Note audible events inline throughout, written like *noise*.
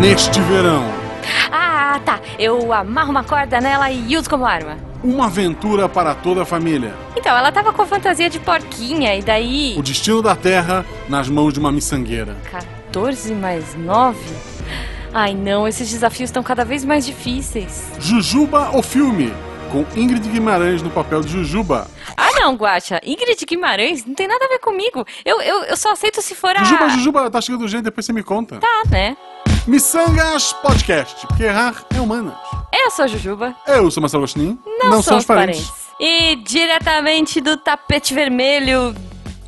neste verão. Ah, tá. Eu amarro uma corda nela e uso como arma. Uma aventura para toda a família. Então, ela tava com fantasia de porquinha e daí. O destino da Terra nas mãos de uma miçangueira. 14 mais 9? Ai não, esses desafios estão cada vez mais difíceis. Jujuba o filme, com Ingrid Guimarães no papel de Jujuba. Ah não, Guacha, Ingrid Guimarães não tem nada a ver comigo. Eu, eu, eu só aceito se for a. Jujuba, Jujuba, tá chegando gente, depois você me conta. Tá, né? Miçangas Podcast, porque errar é humanas. Eu sou a Jujuba. Eu sou Marcelo Agostinho. Não, somos parentes. E diretamente do tapete vermelho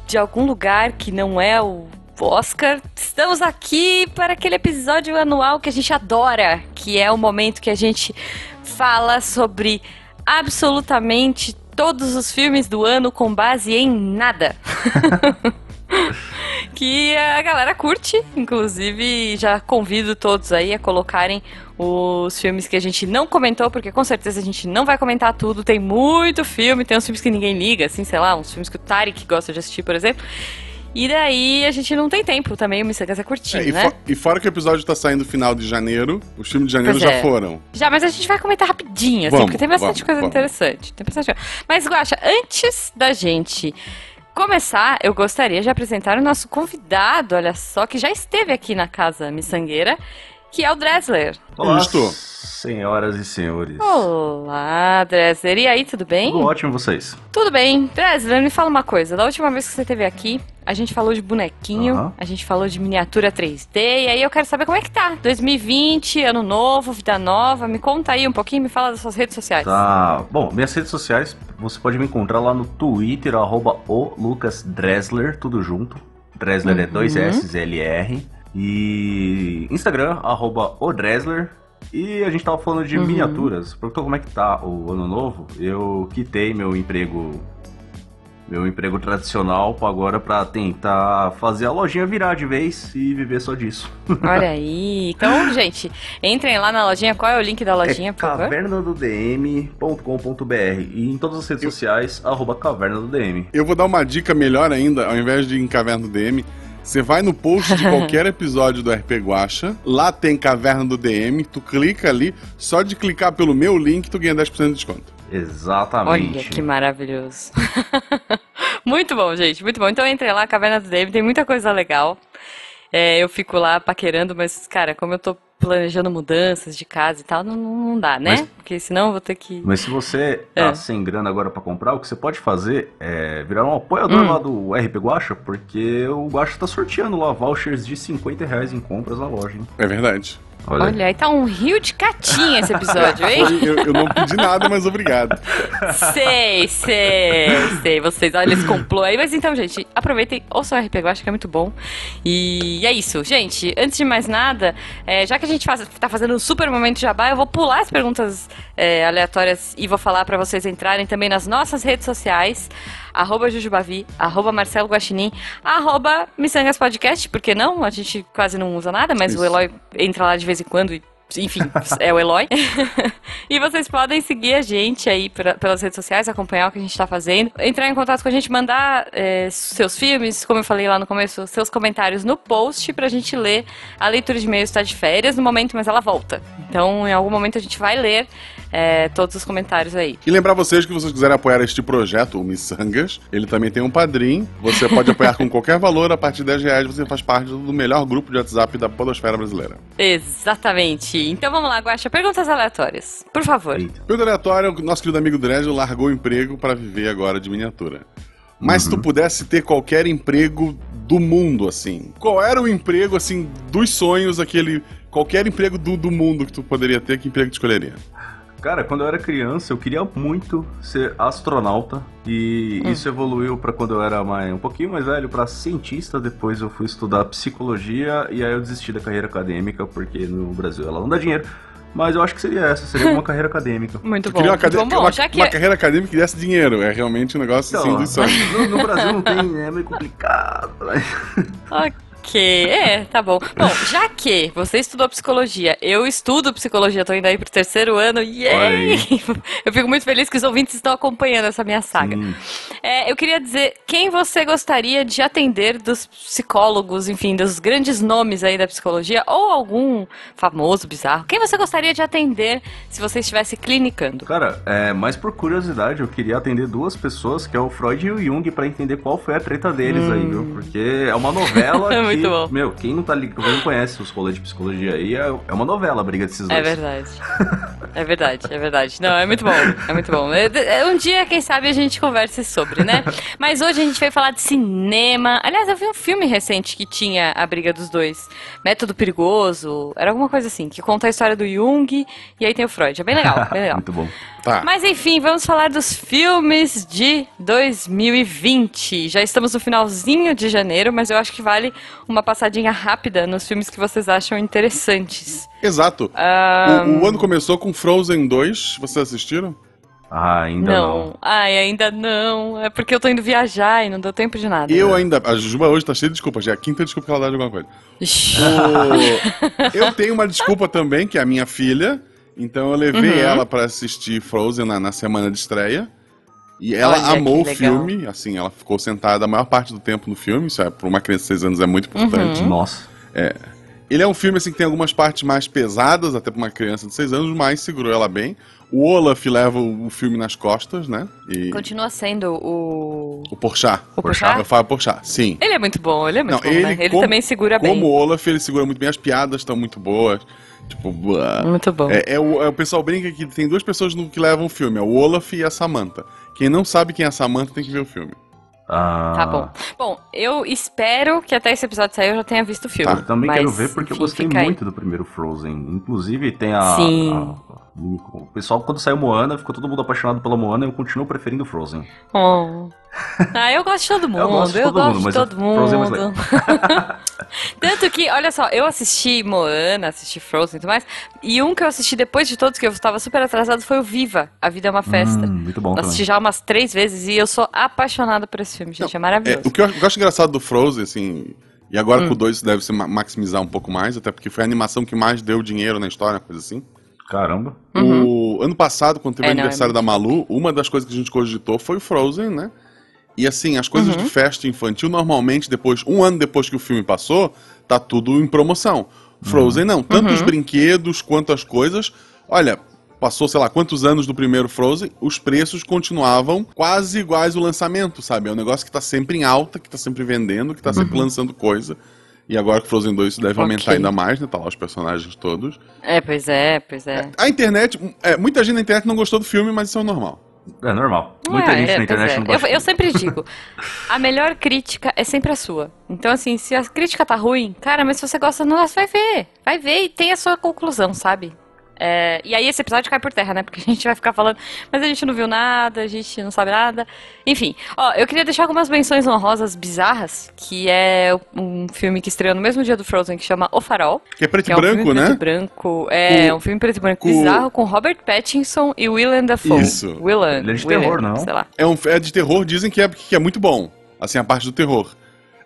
de algum lugar que não é o Oscar, estamos aqui para aquele episódio anual que a gente adora, que é o momento que a gente fala sobre absolutamente todos os filmes do ano com base em nada. *laughs* que a galera curte, inclusive já convido todos aí a colocarem os filmes que a gente não comentou, porque com certeza a gente não vai comentar tudo, tem muito filme, tem uns filmes que ninguém liga, assim, sei lá, uns filmes que o Tarek gosta de assistir, por exemplo. E daí a gente não tem tempo também, o Missangas é curtinho, É, e, né? e fora que o episódio tá saindo no final de janeiro, os filmes de janeiro Pois já é. foram. Já, mas a gente vai comentar rapidinho, assim, Vamos, porque tem bastante vamos, coisa vamos. interessante. Tem bastante coisa. Mas, Guaxa, antes da gente começar, eu gostaria de apresentar o nosso convidado, olha só, que já esteve aqui na Casa Missangueira, que é o Dressler. Olá, senhoras e senhores. Olá, Dressler. E aí, tudo bem? Tudo ótimo vocês? Tudo bem. Dressler, me fala uma coisa. Da última vez que você esteve aqui, a gente falou de bonequinho, a gente falou de miniatura 3D, e aí eu quero saber como é que tá. 2020, ano novo, vida nova. Me conta aí um pouquinho, me fala das suas redes sociais. Tá. Bom, minhas redes sociais, você pode me encontrar lá no Twitter, arroba o Lucas Dressler, tudo junto. Dressler é Uhum. dois S L R. E Instagram, arroba o Dressler. E a gente tava falando de Uhum. miniaturas. Perguntou como é que tá o ano novo. Eu quitei meu emprego. Meu emprego tradicional agora pra tentar fazer a lojinha virar de vez e viver só disso. *laughs* Olha aí. Então, gente, entrem lá na lojinha. Qual é o link da lojinha, é por favor? cavernadodm.com.br e em todas as redes sociais, arroba caverna do DM. Eu vou dar uma dica melhor ainda, ao invés de ir em Caverna do DM, você vai no post de *laughs* qualquer episódio do RP Guacha, lá tem Caverna do DM, tu clica ali, só de clicar pelo meu link tu ganha 10% de desconto. Exatamente. Olha que maravilhoso. *laughs* muito bom, gente, muito bom. Então entre lá, Caverna do David, tem muita coisa legal. É, eu fico lá paquerando, mas, cara, como eu tô planejando mudanças de casa e tal, não, não dá, né? Mas- Porque senão eu vou ter que. Mas se você tá É. sem grana agora pra comprar, o que você pode fazer é virar um apoiador Hum. lá do RP Guacha, porque o Guacha tá sorteando lá vouchers de 50 reais em compras na loja, hein? É verdade. Olha, Olha, aí tá um rio de catinha esse episódio, hein? Eu, eu não pedi nada, mas obrigado. sei, sei, sei. Vocês, olha esse complô aí. Mas então, gente, aproveitem, ouçam o RP Guacha, que é muito bom. E é isso. Gente, antes de mais nada, é, já que a gente faz, tá fazendo um super momento de jabá, eu vou pular as perguntas é, aleatórias e vou falar pra vocês entrarem também nas nossas redes sociais. Arroba Jujubavi, arroba Marcelo Guaxinim, arroba Missangas Podcast, porque não? A gente quase não usa nada, mas Isso. o Eloy entra lá de vez em quando e enfim, *laughs* é o Eloy. *laughs* e vocês podem seguir a gente aí pelas redes sociais, acompanhar o que a gente tá fazendo, entrar em contato com a gente, mandar é, seus filmes, como eu falei lá no começo, seus comentários no post pra gente ler. A leitura de e-mails está de férias no momento, mas ela volta. Então, em algum momento a gente vai ler é, todos os comentários aí. E lembrar vocês que vocês quiserem apoiar este projeto, o Missangas, ele também tem um padrim. Você pode apoiar com qualquer valor, a partir de 10 reais você faz parte do melhor grupo de WhatsApp da podosfera brasileira. Exatamente. Então vamos lá, Guaxa, perguntas aleatórias. Por favor. Pelo aleatório, o nosso querido amigo Dresden largou o emprego para viver agora de miniatura. Mas se tu pudesse ter qualquer emprego do mundo, assim, qual era o emprego, assim, dos sonhos, aquele. Qualquer emprego do, do mundo que tu poderia ter, que emprego tu escolheria? Cara, quando eu era criança, eu queria muito ser astronauta e Hum. isso evoluiu pra quando eu era mais, um pouquinho mais velho pra cientista. Depois eu fui estudar psicologia e aí eu desisti da carreira acadêmica porque no Brasil ela não dá dinheiro. Mas eu acho que seria essa, seria uma *laughs* carreira acadêmica. Muito bom. queria uma, cade- bom, bom, uma- já que uma é- carreira acadêmica que desse dinheiro. É realmente um negócio assim Então, dos sonhos. *laughs* no, no Brasil não tem, é meio complicado. né? Ok, é, tá bom. Bom, já que você estudou psicologia, eu estudo psicologia, tô indo aí pro terceiro ano, yay! *laughs* Eu fico muito feliz que os ouvintes estão acompanhando essa minha saga. É, eu queria dizer, quem você gostaria de atender dos psicólogos, enfim, dos grandes nomes aí da psicologia, ou algum famoso, bizarro, quem você gostaria de atender se você estivesse clinicando? Cara, é, mais por curiosidade, eu queria atender duas pessoas, que é o Freud e o Jung, para entender qual foi a treta deles hum. aí, viu? Porque é uma novela *laughs* que, Muito bom. meu, quem não tá ligado, não conhece os rolês de psicologia aí, é, é uma novela a briga desses dois. É verdade. é verdade, é verdade. Não, é muito bom, é muito bom. É, é, um dia, quem sabe, a gente converse sobre, né? Mas hoje a gente veio falar de cinema. Aliás, eu vi um filme recente que tinha a briga dos dois. Método Perigoso, era alguma coisa assim, que conta a história do Jung e aí tem o Freud. É bem legal, bem legal. *laughs* muito bom. Tá. Mas enfim, vamos falar dos filmes de 2020. Já estamos no finalzinho de janeiro, mas eu acho que vale uma passadinha rápida nos filmes que vocês acham interessantes. Exato. Um... O, o, ano começou com Frozen 2. Vocês assistiram? Ah, ainda não. não. Ai, ainda não. É porque eu tô indo viajar e não deu tempo de nada. Eu né? ainda. A Juba hoje tá cheia de desculpas. Já é a quinta desculpa que ela dá de alguma coisa. o... Eu tenho uma desculpa também, que é a minha filha. Então eu levei uhum. ela para assistir Frozen na, na, semana de estreia. E ela Olha, amou o filme, assim, ela ficou sentada a maior parte do tempo no filme. Isso é, para uma criança de 6 anos é muito importante. Uhum. Nossa. É. Ele é um filme assim, que tem algumas partes mais pesadas, até para uma criança de 6 anos, mas segurou ela bem. O Olaf leva o filme nas costas, né? E... Continua sendo o. O Porchat. O Porchat? Eu falo Porchat, sim. Ele é muito bom, ele é muito Não, bom, ele, né? Ele como, também segura como bem. Como o Olaf, ele segura muito bem, as piadas estão muito boas. Tipo, Muito bom. É, é, o, é, o, pessoal brinca que tem duas pessoas no, que levam o filme, é o Olaf e a Samantha. Quem não sabe quem é a Samantha tem que ver o filme. Ah. Tá bom. Bom, eu espero que até esse episódio sair eu já tenha visto o filme. Tá, eu também quero ver porque enfim, eu gostei muito aí. do primeiro Frozen. Inclusive tem a, Sim. A, o pessoal, quando saiu Moana, ficou todo mundo apaixonado pela Moana e eu continuo preferindo Frozen. Oh. Ah, eu gosto de todo mundo. *laughs* eu gosto de todo, mundo, de todo mundo. *laughs* Tanto que, olha só, eu assisti Moana, assisti Frozen e tudo mais. E um que eu assisti depois de todos, que eu estava super atrasado, foi o Viva. A Vida é uma Festa. Hum, muito bom. Eu assisti já umas três vezes e eu sou apaixonada por esse filme, gente. Não, é maravilhoso. É, o que eu acho engraçado do Frozen, assim. E agora hum. com o 2 deve se maximizar um pouco mais, até porque foi a animação que mais deu dinheiro na história, coisa assim. Caramba. Uhum. O ano passado, quando teve é, o aniversário não, é da Malu, uma das coisas que a gente cogitou foi o Frozen, né? E assim, as coisas uhum. de festa infantil, normalmente, depois, um ano depois que o filme passou, tá tudo em promoção. Frozen não. Tanto uhum. os brinquedos quanto as coisas. Olha, passou, sei lá, quantos anos do primeiro Frozen, os preços continuavam quase iguais ao lançamento, sabe? É um negócio que tá sempre em alta, que tá sempre vendendo, que tá sempre uhum. lançando coisa. E agora que Frozen 2 isso deve okay. aumentar ainda mais, né? Tá lá os personagens todos. É, pois é, pois é. A internet, é, muita gente na internet não gostou do filme, mas isso é normal. É normal. Muita é, gente é, na internet é. não gosta. Eu, eu sempre digo, a melhor crítica é sempre a sua. Então, assim, se a crítica tá ruim, cara, mas se você gosta do negócio, vai ver. Vai ver e tem a sua conclusão, sabe? É, e aí esse episódio cai por terra, né? Porque a gente vai ficar falando, mas a gente não viu nada, a gente não sabe nada. Enfim, ó, eu queria deixar algumas menções honrosas bizarras, que é um filme que estreou no mesmo dia do Frozen, que chama O Farol. Que é preto e é um branco, né? Preto e branco. É, o... um filme preto e branco bizarro com Robert Pattinson e Willem Dafoe. Isso. Willem. Ele é de Willem, terror, não? Sei lá. É, um, é de terror, dizem que é, que é muito bom. Assim, a parte do terror.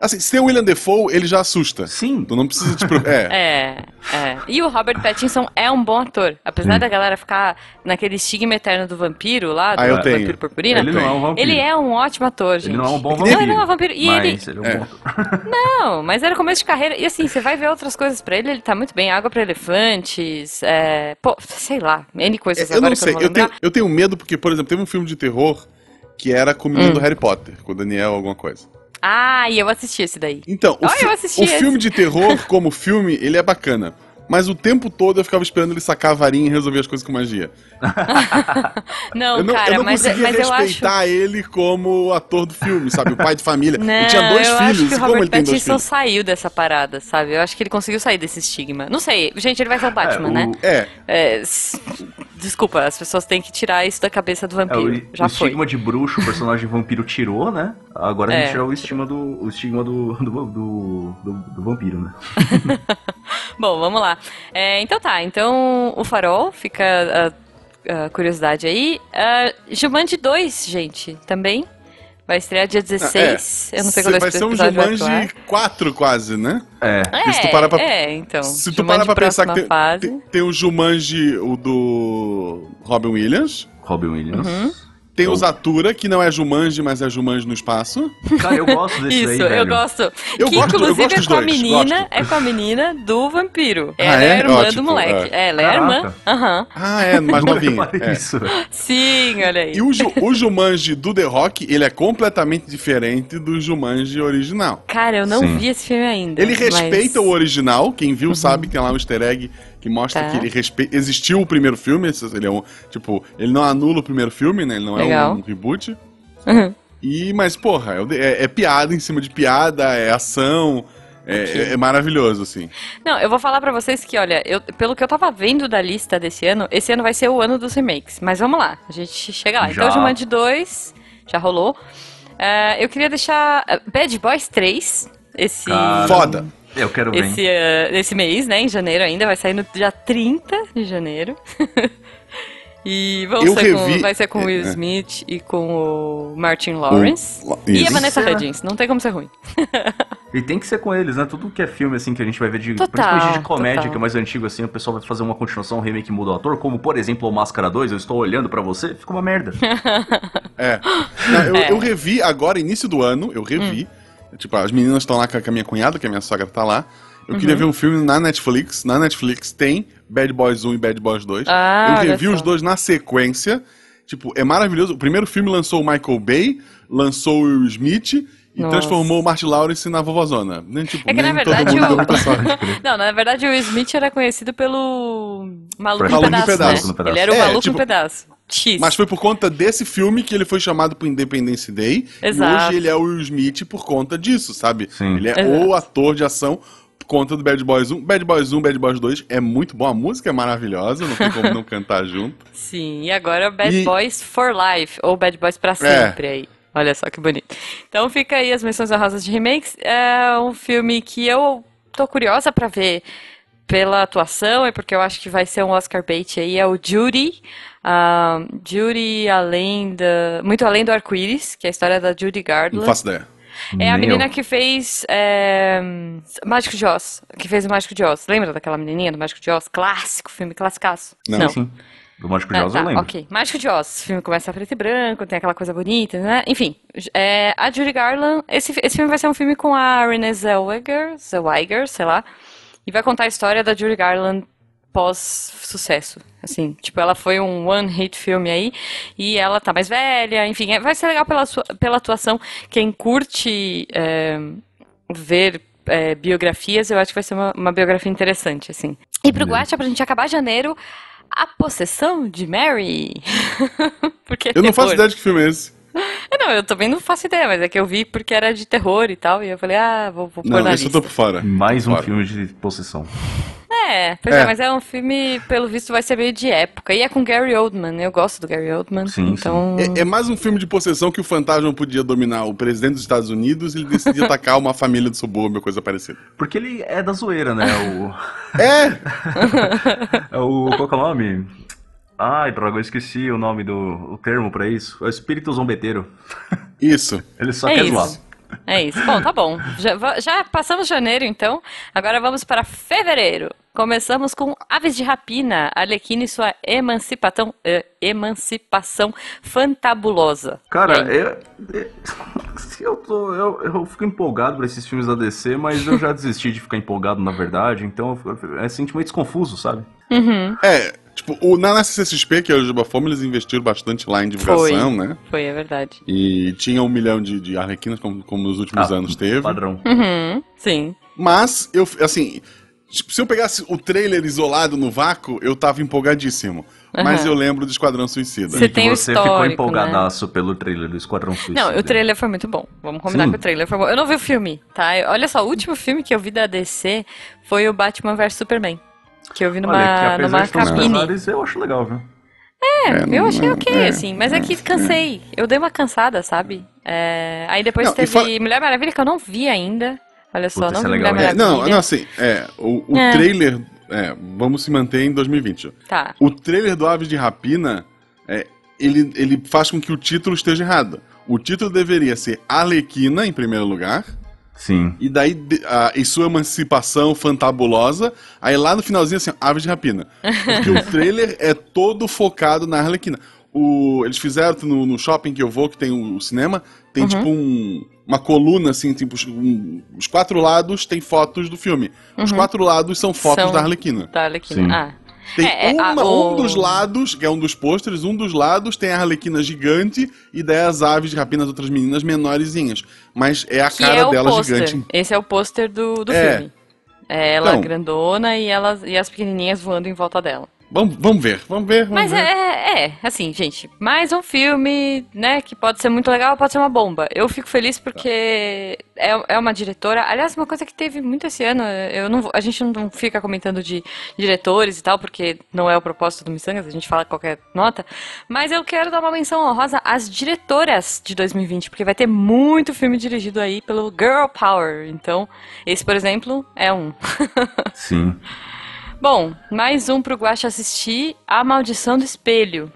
Assim, se tem o William Defoe, ele já assusta. Sim. Tu não precisa te preocupar. *laughs* É. é, é. E o Robert Pattinson é um bom ator. Apesar Sim. da galera ficar naquele estigma eterno do vampiro lá, do ah, eu tenho. vampiro purpurina. Ele não é um vampiro. Ele é um ótimo ator, gente. Ele não é um bom vampiro. Não, ele não é um vampiro. E mas ele... ele é um bom ator. *laughs* *laughs* Não, mas era começo de carreira. E assim, você vai ver outras coisas pra ele, ele tá muito bem. Água pra elefantes, é... Pô, sei lá, N coisas eu agora não sei. eu, eu tenho, eu tenho medo porque, por exemplo, teve um filme de terror que era com o menino hum. do Harry Potter, com o Daniel alguma coisa. Ah, e eu assisti esse daí. Então, o, oh, fi o filme de terror, *laughs* como filme, ele é bacana. Mas o tempo todo eu ficava esperando ele sacar a varinha e resolver as coisas com magia. *laughs* não, eu não, cara, eu não mas, conseguia mas respeitar acho... ele como ator do filme, sabe? O pai de família. Não, ele tinha dois eu filhos. Acho que o como Robert ele Pattinson saiu dessa parada, sabe? Eu acho que ele conseguiu sair desse estigma. Não sei, gente, ele vai ser o Batman, É, o- né? É, É, Desculpa, as pessoas têm que tirar isso da cabeça do É, vampiro. o, Já o foi. estigma de bruxo, o personagem vampiro tirou, né? Agora a É. gente tirou o estigma do, o estigma do, do, do, do- do vampiro, né? *laughs* Bom, vamos lá. É, então tá, então o farol fica a, a curiosidade aí. Uh, Jumanji 2, gente, também. Vai estrear dia 16. eu não sei quando Vai ser um Jumanji ar. 4 quase, né? É. É, se tu parar pra- é, então. Se tu Jumanji parar pra pensar que tem, tem, tem o Jumanji, o do Robin Williams. Robin Williams. Uhum. Tem Eu- o Zatura, que não é Jumanji, mas é Jumanji no espaço. Cara, eu gosto desse Isso, daí, eu gosto. Eu que gosto- eu inclusive gosto é com a dois, menina, gosto. é com a menina do vampiro. Ah, Ela é, é? a irmã Ó, do moleque. é. Ela é a irmã. Caraca. Aham. Ah, é, mais reparei É. isso. Sim, olha aí. E o, Ju- o Jumanji do The Rock, ele é completamente diferente do Jumanji original. Cara, eu não Sim. vi esse filme ainda. Ele respeita mas... o original, quem viu sabe que tem lá um easter egg que mostra Tá. que ele respe... existiu o primeiro filme, ele é um, tipo, ele não anula o primeiro filme, né? Ele não é Legal. um reboot. Uhum. E, mas, porra, é, é- é piada em cima de piada, é ação, é, é- é maravilhoso, assim. Não, eu vou falar pra vocês que, olha, eu, pelo que eu tava vendo da lista desse ano, esse ano vai ser o ano dos remakes. Mas vamos lá, a gente chega lá. Então, Já. Jumanji 2 já rolou. É, eu queria deixar é, Bad Boys 3, esse, Cara, Foda. Eu quero ver. esse, é, esse mês, né, em janeiro ainda, vai sair no dia 30 de janeiro. *laughs* e vão Eu ser com- revi- vai ser com o Will é. Smith e com o Martin Lawrence. O- E a. Vanessa? Hudgens, não tem como ser ruim. *laughs* E tem que ser com eles, né? Tudo que é filme, assim, que a gente vai ver de. Total, principalmente de comédia, total. que é mais antigo, assim, o pessoal vai fazer uma continuação, um remake muda o ator, como, por exemplo, o Máscara 2, eu estou olhando pra você, fica uma merda. É. *laughs* Não, eu, É. eu revi agora, início do ano, eu revi. Tipo, as meninas estão lá com a minha cunhada, que a minha sogra tá lá. Eu Uhum. queria ver um filme na Netflix. Na Netflix tem Bad Boys 1 e Bad Boys 2. Ah, eu revi os dois na sequência. Tipo, é maravilhoso. O primeiro filme lançou o Michael Bay, lançou o Will Smith e Nossa. transformou o Martin Lawrence na vovozona. Nem, tipo, É que, na verdade, o-. *laughs* Não, na verdade o Smith era conhecido pelo Maluco no no Pedaço, Pedaço. né? Ele era o É, Maluco tipo- no Pedaço. X. Mas foi por conta desse filme que ele foi chamado pro Independence Day. Exato. E hoje ele é o Will Smith por conta disso, sabe? Sim. Ele é Exato. o ator de ação por conta do Bad Boys 1. Bad Boys 1, Bad Boys 2 é muito bom. A música é maravilhosa, não tem como não cantar junto. *laughs* Sim, e agora o Bad E- Boys for Life, ou Bad Boys pra sempre aí. Olha só que bonito. Então fica aí as menções honrosas de remakes. É um filme que eu tô curiosa pra ver pela atuação e porque eu acho que vai ser um Oscar bait aí. É o Judy. Ah, Judy além da... Muito além do arco-íris, que é a história da Judy Não Garland. faço ideia. É a menina que fez é, Mágico de Oz. Que fez o Mágico de Oz. Lembra daquela menininha do Mágico de Oz? Clássico, filme classicaço. Não. Sim. Do Mágico Ah, de Oz tá, eu lembro. ok. Mágico de Oz. O filme começa a preto e branco, tem aquela coisa bonita, né? Enfim, é, a Judy Garland... Esse, esse filme vai ser um filme com a Renée Zellweger, Zellweger, sei lá. E vai contar a história da Judy Garland pós-sucesso. Assim, tipo, ela foi um one-hit filme aí, e ela tá mais velha, enfim, é- vai ser legal pela, sua, pela atuação. Quem curte é, ver é, biografias, eu acho que vai ser uma, uma biografia interessante, assim. E pro. Guacha, pra gente acabar janeiro, A Possessão de Mary. *laughs* porque é Eu não faço ideia de que filme é esse. É, Não, eu também não faço ideia, mas é que eu vi porque era de terror e tal, e eu falei, ah, vou, vou pôr Não, na esse eu tô por fora. Mais um Fora. filme de possessão. É, pois é. É. mas é um filme, pelo visto, vai ser meio de época. E é com Gary Oldman, eu gosto do Gary Oldman. Sim, então. É, é mais um filme de possessão que o fantasma podia dominar o presidente dos Estados Unidos e ele decidia *laughs* atacar uma família do subúrbio, coisa parecida. Porque ele é da zoeira, né? O. É! *laughs* É o. Qual que é o nome? Ai, droga, eu esqueci o nome do o termo pra isso. É o espírito zombeteiro. Isso. Ele só É quer isso. zoar. É isso. Bom, tá bom. Já, já passamos janeiro, então. Agora vamos para fevereiro. Começamos com Aves de Rapina, Arlequina e sua emancipação, eh, emancipação fantabulosa. Cara, eu, eu, eu, tô, eu, eu fico empolgado pra esses filmes da DC, mas eu já desisti de ficar empolgado, na verdade, então é sentimentos confusos, sabe? Uhum, É, tipo, o, na CCXP, que é o Juba Fome, eles investiram bastante lá em divulgação, né? foi, é verdade. E tinha um milhão de, de arlequinas, como, como nos últimos Ah, anos teve. Padrão. Uhum, sim. Mas, eu, assim, tipo, se eu pegasse o trailer isolado no vácuo, eu tava empolgadíssimo. Mas Aham. eu lembro do Esquadrão Suicida. Você E que tem você ficou empolgadaço pelo trailer do Esquadrão Suicida. Não, o trailer foi muito bom. Vamos combinar Sim. que o trailer foi bom. Eu não vi o filme, tá? Olha só, o último filme que eu vi da DC foi o Batman vs Superman. Que eu vi numa, Olha, que apesar numa uns cabine. pesares, eu acho legal, viu? É, Eu não- achei ok, é, assim, mas é que cansei. Eu dei uma cansada, sabe? É, Aí depois Não, teve fora- Mulher Maravilha, que eu não vi ainda. Olha só, Puta, não vi é Mulher legal, É, Maravilha. não, não, assim, é, o, o É. trailer, é, vamos se manter em 2020. Tá. O trailer do Aves de Rapina, é, ele, ele faz com que o título esteja errado. o título deveria ser Arlequina, em primeiro lugar. Sim. E daí, a, em sua emancipação fantabulosa, aí lá no finalzinho, assim, Aves de Rapina. Porque o *laughs* trailer é todo focado na Arlequina. O, eles fizeram no, no shopping que eu vou, que tem o, o cinema, tem tipo um- uma coluna, assim, tipo, os- um- os quatro lados tem fotos do filme. Os quatro lados são fotos São- da Arlequina. Olha aqui. Sim. Ah. Tem É, é, uma- a- um o- dos lados, que é um dos pôsteres, um dos lados tem a Arlequina gigante e daí as aves de rapina das outras meninas menorzinhas. Mas é a Que cara é dela pôster. gigante. Esse é o pôster do, do É. filme. É ela Então. grandona e, elas, e as pequenininhas voando em volta dela. Vamos, vamos ver, vamos ver, vamos Mas ver. é, é, assim, gente, mais um filme, né, que pode ser muito legal, pode ser uma bomba. Eu fico feliz porque é, é uma diretora. Aliás, uma coisa que teve muito esse ano, eu não, a gente não fica comentando de diretores e tal, porque não é o propósito do Missangas, a gente fala qualquer nota. Mas eu quero dar uma menção honrosa às diretoras de 2020, porque vai ter muito filme dirigido aí pelo Girl Power. Então, esse, por exemplo, é um. *laughs* Sim. Bom, mais um pro Guaxa assistir A Maldição do Espelho.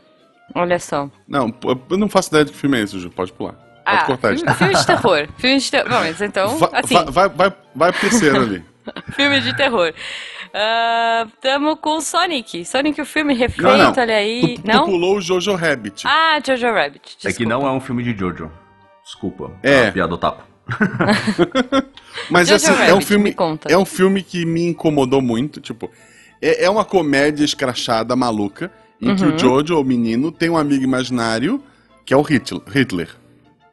Olha só. Não, eu não faço ideia de que filme é esse, Ju. Pode pular. Pode Ah, cortar isso. filme, filme de terror. *laughs* Filme de terror. Bom, mas então, Va- assim, va- vai, vai, vai pro terceiro ali. *laughs* filme de terror. Ah, tamo com Sonic. Sonic, o filme refeito, Não, não. olha aí. Tu, tu não? pulou o Jojo Rabbit. Ah, Jojo Rabbit. É que desculpa. não é um filme de Jojo. Desculpa. É. Piada do tapo. *laughs* Mas assim, é um filme. É um filme que me incomodou muito. Tipo, é, é uma comédia escrachada, maluca, em que Uhum. o Jojo, o menino, tem um amigo imaginário que é o Hitler. Hitler.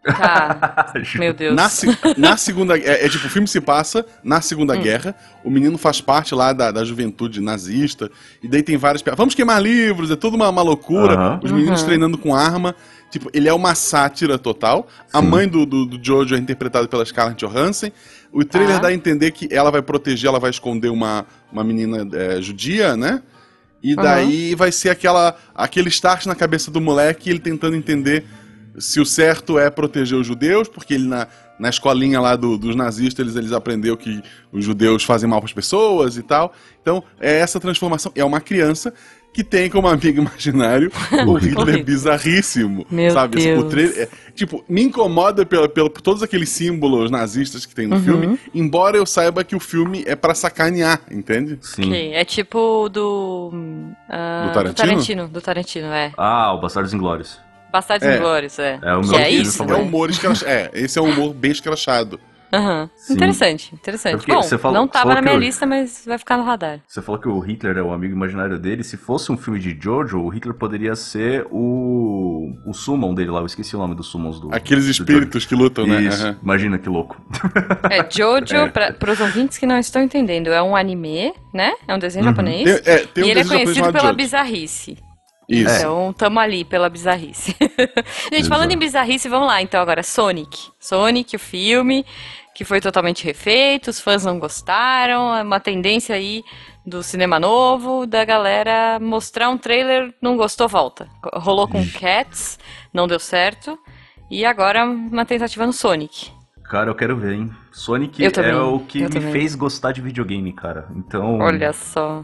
Tá. *laughs* Meu Deus. Na, na segunda é, é tipo, o filme se passa na Hum. Segunda Guerra, o menino faz parte lá da, da juventude nazista, e daí tem várias. Vamos queimar livros, é tudo uma, uma loucura. Os meninos Uhum. treinando com arma. Tipo, ele é uma sátira total. A Sim. mãe do, do, do Jojo é interpretada pela Scarlett Johansson. O trailer Ah. dá a entender que ela vai proteger, ela vai esconder uma, uma menina é, judia, né? E daí vai ser aquela, aquele start na cabeça do moleque, ele tentando entender se o certo é proteger os judeus, porque ele na, na escolinha lá do- dos nazistas eles, eles aprendeu que os judeus fazem mal para as pessoas e tal. Então, é essa transformação. É uma criança que tem como amigo imaginário *laughs* o Hitler bizarríssimo. Meu sabe? Assim, o Deus. trailer- é- tipo, me incomoda pela, pela- por todos aqueles símbolos nazistas que tem no Uhum. filme, embora eu saiba que o filme é pra sacanear, entende? Sim. Ok, É tipo do. ah, Do Tarantino? Do Tarantino, do Tarantino, é. Ah, o Bastardos Inglórios. Bastardos É. Inglórios, é. É o que meu é filme isso, É humor escrachado. É, esse é um humor bem escrachado. Sim. Interessante, interessante. É porque Bom, você falou- não tava falou na minha eu- lista, mas vai ficar no radar. Você falou que o Hitler é o amigo imaginário dele. Se fosse um filme de Jojo, o Hitler poderia ser o. o summon dele lá. Eu esqueci o nome dos summons do. Aqueles do espíritos que lutam, né? Isso. Aham. Imagina que louco. *laughs* É, Jojo, para os ouvintes que não estão entendendo, é um anime, né? É um desenho Uhum. japonês. Tem, é, tem um e ele é conhecido pela Jojo. bizarrice. Isso. Então, tamo ali pela bizarrice. *laughs* Gente, falando Exato. em bizarrice, vamos lá. Então, agora, Sonic. Sonic, o filme, que foi totalmente refeito, os fãs não gostaram, é uma tendência aí do cinema novo, da galera mostrar um trailer, não gostou, volta. Rolou com Cats, não deu certo, e agora uma tentativa no Sonic. Cara, eu quero ver, hein? Sonic é o que me fez gostar de videogame, cara. Então. Olha só.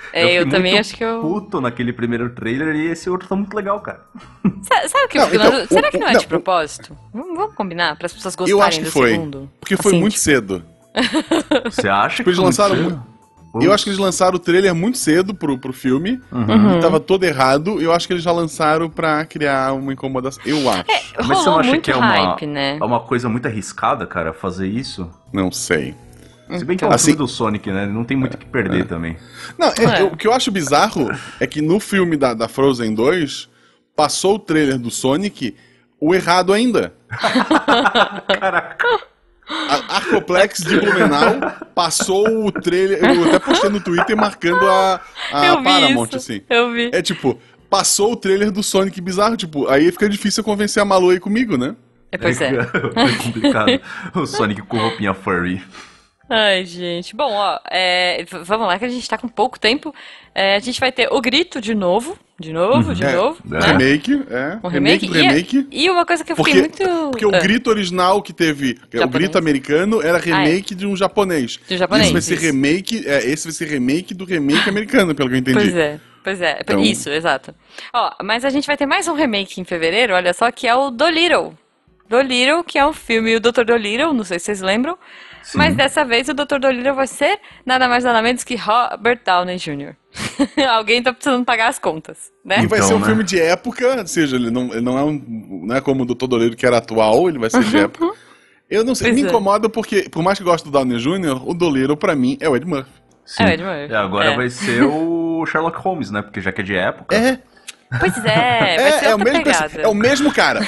*laughs* É, fiquei eu, também muito acho que eu. puto naquele primeiro trailer e esse outro tá muito legal, cara. *laughs* Sa- Sabe o que eu Não, fico então? Será o- que não é não, de propósito? Vamos, vamos combinar, para as pessoas gostarem Eu acho que do foi. segundo. Porque foi Assim, muito tipo, cedo. *laughs* Você acha Tipo, eles foi muito lançaram cedo? Eu acho que eles lançaram o trailer muito cedo pro, pro filme. Uhum. E tava todo errado. Eu acho que eles já lançaram pra criar uma incomodação. Eu acho. Mas você não acha muito que é uma, hype, né? é uma coisa muito arriscada, cara, fazer isso? Não sei. Se bem que é um Então. Assim- filme do Sonic, né? Não tem muito o que perder também. Não, é- É. o que eu acho bizarro é que no filme da, da Frozen 2, passou o trailer do Sonic o errado ainda. *laughs* Caraca. A Arcoplex de Blumenau passou o trailer. Eu até postei no Twitter marcando a, a eu vi Paramount, isso. assim. Eu vi. É tipo, passou o trailer do Sonic bizarro, tipo, aí fica difícil eu convencer a Malu aí comigo, né? É, pois é. *laughs* Foi complicado. o Sonic com roupinha furry. Ai, gente. Bom, ó, é, vamos lá que a gente tá com pouco tempo. É, a gente vai ter o Grito de novo. De novo, de É, novo. é. né? Remake, é. Um remake, remake. do remake. E, e uma coisa que eu Porque, fiquei muito. porque o Ah, grito original que teve, é o Japonês. grito americano, era remake de um japonês. Do japonês, Esse vai ser isso. remake, é, esse vai ser remake do remake americano, pelo que eu entendi. Pois é. Pois é, Então- isso, exato. Ó, mas a gente vai ter mais um remake em fevereiro, olha só, que é o Dolittle. Dolittle, que é um filme, o Dr. Dolittle, não sei se vocês lembram, Sim. mas dessa vez o Dr. Dolittle vai ser nada mais nada menos que Robert Downey Jr. *laughs* Alguém tá precisando pagar as contas, né? E vai Então, ser um né? filme de época, ou seja, ele não, ele não é um. Não é como o Dr. Doleiro que era atual, ele vai ser de época. Eu não sei, Pois me é. incomoda porque, por mais que eu goste do Downey Jr., o Doleiro, pra mim, é o Ed Murphy. Sim. É, o Ed Murphy. É, agora É. vai ser o Sherlock Holmes, né? Porque já que é de época. É, Pois é, é, é, o mesmo é o mesmo cara.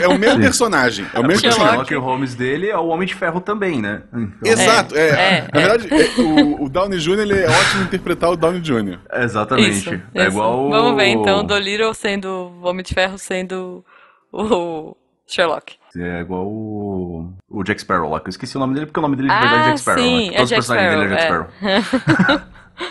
É o mesmo Sim. personagem. É o mesmo Porque o Sherlock. personagem. Sherlock Holmes dele é o Homem de Ferro também, né? Então- Exato, é. é, Na verdade, é, o, o Downey Jr. ele é ótimo em interpretar o Downey Jr. Exatamente. Isso, é isso. igual o... Vamos ver então, Dolittle sendo o Homem de Ferro sendo o Sherlock. É igual o... o Jack Sparrow lá, que eu esqueci o nome dele porque o nome dele de verdade é Ah, Jack Sparrow. sim, né? é Todos os Jack personagens dele é Jack Sparrow. *laughs*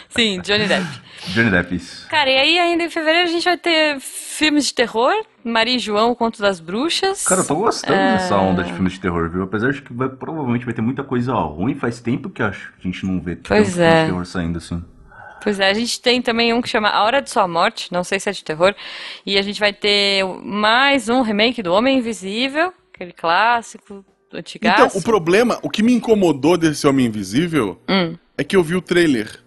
Sim, Johnny Depp. Johnny Depp, isso. Cara, e aí ainda em fevereiro a gente vai ter filmes de terror, Maria e João, o Conto das Bruxas. Cara, eu tô gostando É. dessa onda de filmes de terror, viu? Apesar de que vai- provavelmente vai ter muita coisa ruim, faz tempo que acho que a gente não vê Pois tanto filme é. de terror saindo assim. Pois é, a gente tem também um que chama A Hora de Sua Morte, não sei se é de terror, e a gente vai ter mais um remake do Homem Invisível, aquele clássico, antigaço. Então, o problema, o que me incomodou desse Homem Invisível Hum. é que eu vi o trailer.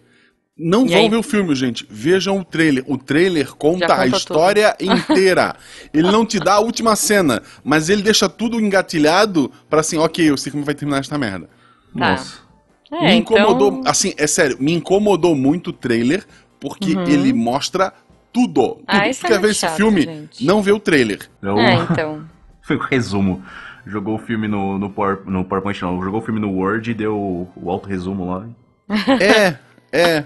Não E vão aí? ver o filme, gente. Vejam o trailer. O trailer conta, a história *laughs* inteira. Ele não te dá a última cena, mas ele deixa tudo engatilhado pra assim, ok, eu sei como vai terminar esta merda. Tá. Nossa. É, me incomodou, então... assim, é sério, me incomodou muito o trailer, porque ele mostra tudo. tudo. Uhum. Ah, isso é Quer ver muito esse chato, filme? gente. Não vê o trailer. É. É, então. *laughs* Foi o resumo. Jogou o filme no, no, Power, no PowerPoint, não. Jogou o filme no Word e deu o, o alto resumo lá. É, *laughs* é.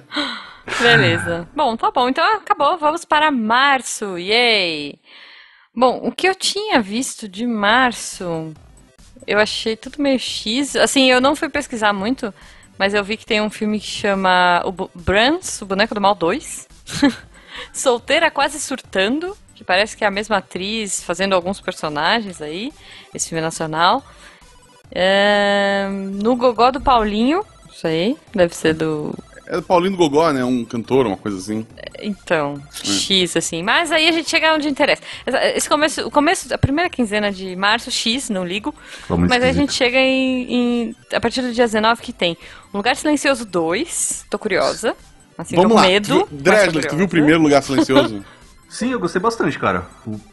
Beleza. Bom, tá bom. Então acabou. Vamos para março. Yay! Bom, o que eu tinha visto de março, eu achei tudo meio X. Assim, eu não fui pesquisar muito, mas eu vi que tem um filme que chama o Brans, o Boneco do Mal 2. *laughs* Solteira quase surtando, que parece que é a mesma atriz fazendo alguns personagens aí. Esse filme nacional. É, no Gogó do Paulinho, isso aí, deve ser do É o Paulinho Gogó, né? Um cantor, uma coisa assim. Então, X, assim. Mas aí a gente chega onde interessa. Essa- Esse começo, o começo, a primeira quinzena de março, X, não ligo. Muito mas aí a gente chega em, em- A partir do dia 19 que tem Um Lugar Silencioso 2. Tô curiosa. Assim, Vamos tô com lá. medo. Dresler, tu viu o primeiro Lugar Silencioso? *laughs* Sim, eu gostei bastante, cara.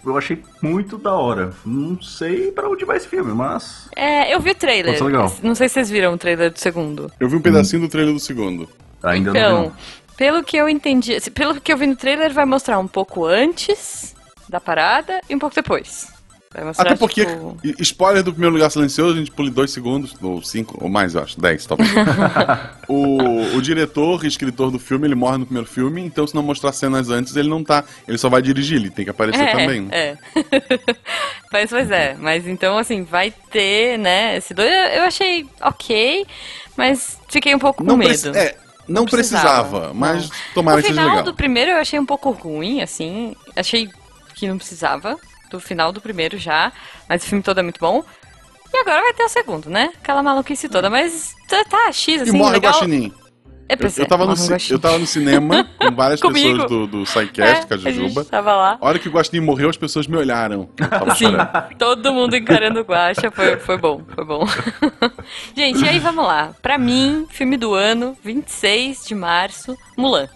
Eu achei muito da hora. Não sei pra onde vai esse filme, mas. É, eu vi o trailer. Pode ser legal. Não sei se vocês viram o trailer do segundo. Eu vi um pedacinho do trailer do segundo. Ainda não então, não. pelo que eu entendi, assim, pelo que eu vi no trailer, vai mostrar um pouco antes da parada e um pouco depois. Vai mostrar, Até porque, tipo, spoiler do primeiro Lugar Silencioso, a gente pule dois segundos, ou cinco, ou mais, eu acho, dez, talvez. *laughs* o, o diretor e escritor do filme, ele morre no primeiro filme, então se não mostrar cenas antes, ele não tá. Ele só vai dirigir, ele tem que aparecer também. né? É. *laughs* mas, pois é, mas então assim, vai ter, né, esse dois. Eu eu achei ok, mas fiquei um pouco com Não, medo. preci- é, não precisava, mas não. tomara o que seja final legal. do primeiro eu achei um pouco ruim, assim. Achei que não precisava do final do primeiro já, mas o filme todo é muito bom. E agora vai ter o segundo, né? Aquela maluquice toda, mas tá, tá X, E assim, morre o legal. Guaxinim. É, Eu, pois eu é, tava no, eu tava no cinema *laughs* com várias pessoas do, do SciCast, com a É, a Jujuba. gente tava lá. A hora que o Guaxinim morreu, as pessoas me olharam. Sim, chorando. todo mundo encarando o Guaxa, foi, foi bom, foi bom. *laughs* Gente, e aí vamos lá. Pra mim, filme do ano, 26 de março, Mulan.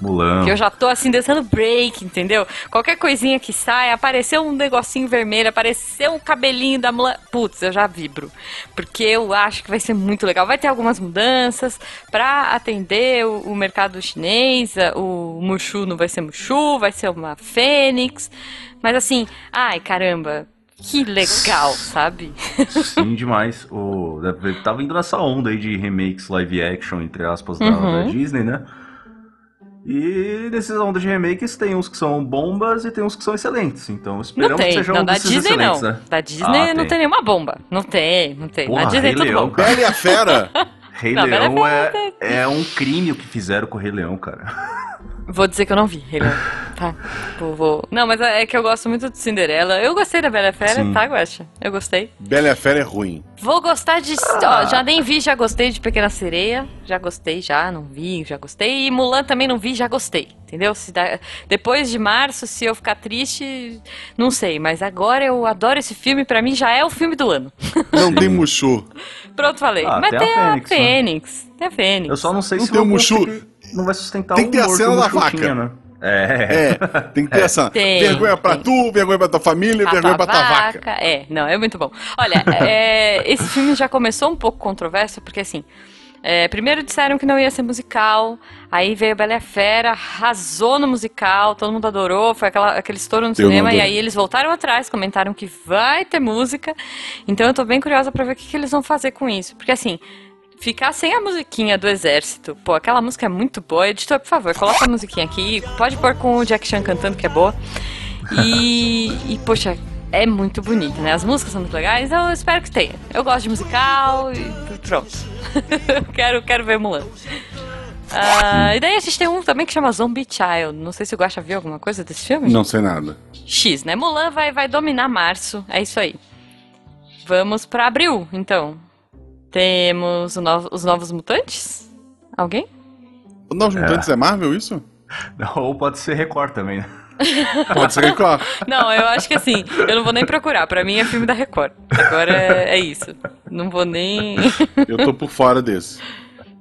Mulan. Que eu já tô assim, descendo break, entendeu? Qualquer coisinha que sai, apareceu um negocinho vermelho, apareceu um cabelinho da Mulan. Putz, eu já vibro. Porque eu acho que vai ser muito legal. Vai ter algumas mudanças pra atender o, o mercado chinês. O Mushu não vai ser Mushu, vai ser uma Fênix. Mas assim, ai caramba, que legal, sabe? Sim, demais. O, deve- tá vindo nessa onda aí de remakes live action, entre aspas, da, Uhum. da Disney, né? E nesses ondas de remakes tem uns que são bombas e tem uns que são excelentes. Então Não esperamos que sejam não, um da desses Disney não. excelentes, né? Da Disney Ah, não tem. tem nenhuma bomba. Não tem, não tem. Porra, Na Disney é Rei tudo Leão, bom. cara. Bela e a Fera. *laughs* Rei Não, Leão Fera é, é um crime o que fizeram com o Rei Leão, cara. Vou dizer que eu não vi, Rei Leão. *laughs* Tá, vou, vou. Não, mas é que eu gosto muito de Cinderela. Eu gostei da Bela Fera, Sim. tá, Guaxa? Eu gostei. Bela a Fera é ruim. Vou gostar de. Ó, já nem vi, já gostei de Pequena Sereia. Já gostei, já, não vi, já gostei. E Mulan também não vi, já gostei. Entendeu? Se dá- Depois de março, se eu ficar triste, não sei. Mas agora eu adoro esse filme, pra mim já é o filme do ano. *laughs* Não tem Mushu. Pronto, falei. Ah, mas tem a tem a Fênix, né? Fênix. Tem a Fênix. Eu só não sei Não se tem o Mushu. não vai sustentar Tem o que ter a cena o da vaca. tinha, né? É. É, tem que ter essa. Tem, vergonha pra tem. tu, vergonha pra tua família, Tapa vergonha pra tua vaca. É, não, é muito bom. Olha, *laughs* é, esse filme já começou um pouco controverso, porque assim. é, primeiro disseram que não ia ser musical, aí veio Bela e a Fera, arrasou no musical, todo mundo adorou, foi aquela, aquele estouro no Eu cinema, e aí eles voltaram atrás, comentaram que vai ter música, então eu tô bem curiosa pra ver o que, que eles vão fazer com isso, porque assim, ficar sem a musiquinha do exército, pô, aquela música é muito boa, editor, por favor, coloca a musiquinha aqui, pode pôr com o Jack Chan cantando, que é boa, e, e, poxa, é muito bonito, né? As músicas são muito legais, eu espero que tenha. Eu gosto de musical e pronto. *laughs* quero, quero ver Mulan. Ah, e daí a gente tem um também que chama Zombie Child. Não sei se o Guaxa viu alguma coisa desse filme. Não sei nada. X, né? Mulan vai, vai dominar março. É isso aí. Vamos pra abril, então. Temos o novo- os Novos Mutantes? Alguém? O Novos Mutantes é Marvel, isso? *laughs* Ou pode ser Record também, né? *laughs* Pode ser Record. Não, eu acho que assim, eu não vou nem procurar. Pra mim é filme da Record. Agora é, é isso. Não vou nem. Eu tô por fora desse.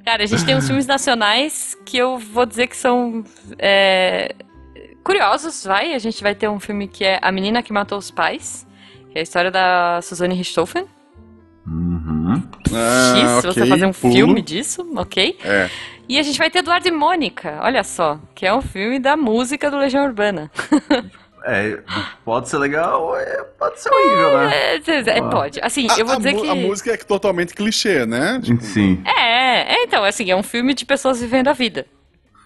Cara, a gente tem uns *laughs* filmes nacionais que eu vou dizer que são é, curiosos, vai. A gente vai ter um filme que é A Menina que Matou os Pais, que é a história da Suzane Richthofen. Uhum. Ah, X, você ok, vai fazer um pulo. filme disso, ok? É. E a gente vai ter Eduardo e Mônica, olha só, que é um filme da música do Legião Urbana. *laughs* É, pode ser legal, é, pode ser horrível, né? É, é, pode. Assim, A, eu vou dizer que. a música é totalmente clichê, né? Tipo, Sim. É, é, então, assim, é um filme de pessoas vivendo a vida.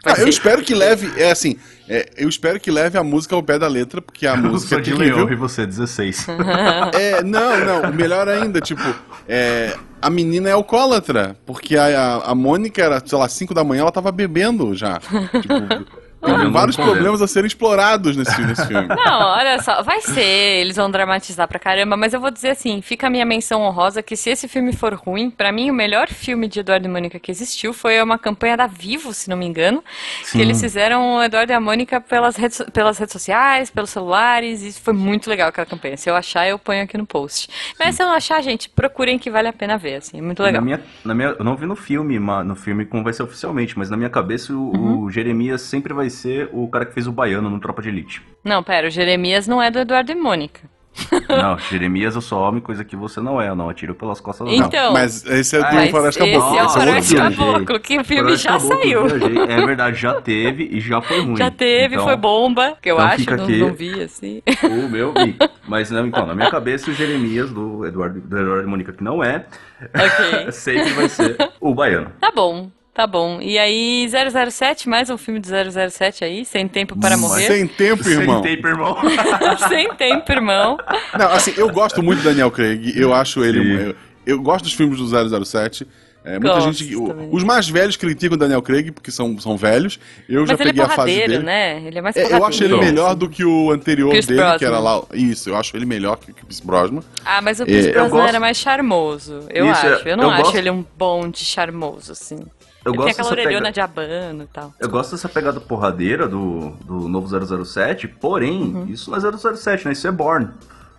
Ah, eu espero que leve. É assim, é, eu espero que leve a música ao pé da letra, porque a *laughs* Eu música sou é de. Leão e você 16. *laughs* É, não, não, o melhor ainda, tipo, é, a menina é alcoólatra, porque a, a, a Mônica era, sei lá, 5 da manhã, ela tava bebendo já. Tipo, tem vários problemas a serem explorados nesse, nesse filme. *laughs* Não, olha só, vai ser, eles vão dramatizar pra caramba, mas eu vou dizer assim, fica a minha menção honrosa que se esse filme for ruim, pra mim o melhor filme de Eduardo e Mônica que existiu foi uma campanha da Vivo, se não me engano, Sim. que eles fizeram o Eduardo e a Mônica pelas redes, pelas redes sociais, pelos celulares, e foi muito legal aquela campanha. Se eu achar, eu ponho aqui no post. Mas se eu não achar, gente, procurem que vale a pena ver, assim, é muito legal. Na minha, na minha, eu não vi no filme, no filme como vai ser oficialmente, mas na minha cabeça o, Uhum. o Jeremias sempre vai ser o cara que fez o baiano no Tropa de Elite. Não, pera, o Jeremias não é do Eduardo e Mônica. Não, *laughs* Jeremias eu sou homem, coisa que você não é, eu não atiro pelas costas do Então, Mas esse é do Mas Floresta Caboclo. é o esse é outro Floresta. Caboclo, que o filme já Caboclo, saiu. É *laughs* verdade, já teve e já foi ruim. Já teve, Então, foi bomba, que eu então acho, não, não vi, assim. O meu vi. *laughs* Mas não, então, na minha cabeça o Jeremias do Eduardo, do Eduardo e Mônica, que não é, ok. sempre vai ser o baiano. Tá bom, tá bom. E aí, 007, mais um filme de 007 aí, Sem Tempo para Morrer. Sem tempo, irmão. Sem tempo, irmão. *laughs* Sem tempo, irmão. Não, assim, eu gosto muito do Daniel Craig. Eu acho ele. Eu, eu gosto dos filmes do 007. É, muita Gosto gente. também. os mais velhos criticam o Daniel Craig, porque são, são velhos. Eu já Mas ele é peguei a fase dele. né? Ele é mais É, eu acho ele melhor do que o anterior Pierce dele, que era Brosnan. lá. Isso, eu acho ele melhor que o Pierce Brosnan. Ah, mas o É, Pierce eu Brosnan gosto- era mais charmoso, eu Isso, é, acho. Eu não eu acho gosto- ele um bom de charmoso, assim. Eu gosto tem aquela orelhona pega- de abano e tal. Eu gosto dessa pegada porradeira do, do novo 007, porém, Uhum. isso não é 007, né? Isso é Born.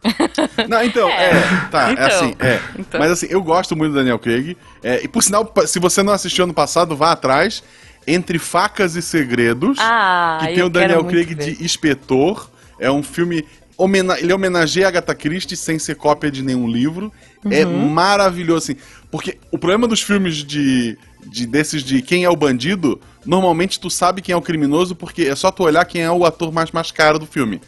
*laughs* Não, então, É. é, tá, Então, é assim, é. então. Mas assim, eu gosto muito do Daniel Craig. é, e por sinal, se você não assistiu ano passado, vá atrás. Entre Facas e Segredos, Ah, que tem o Daniel Craig ver. de Inspetor. É um filme. homena- Ele homenageia a Agatha Christie sem ser cópia de nenhum livro. É Uhum. maravilhoso, assim. Porque o problema dos filmes de, de desses de quem é o bandido, normalmente tu sabe quem é o criminoso, porque é só tu olhar quem é o ator mais, mais caro do filme.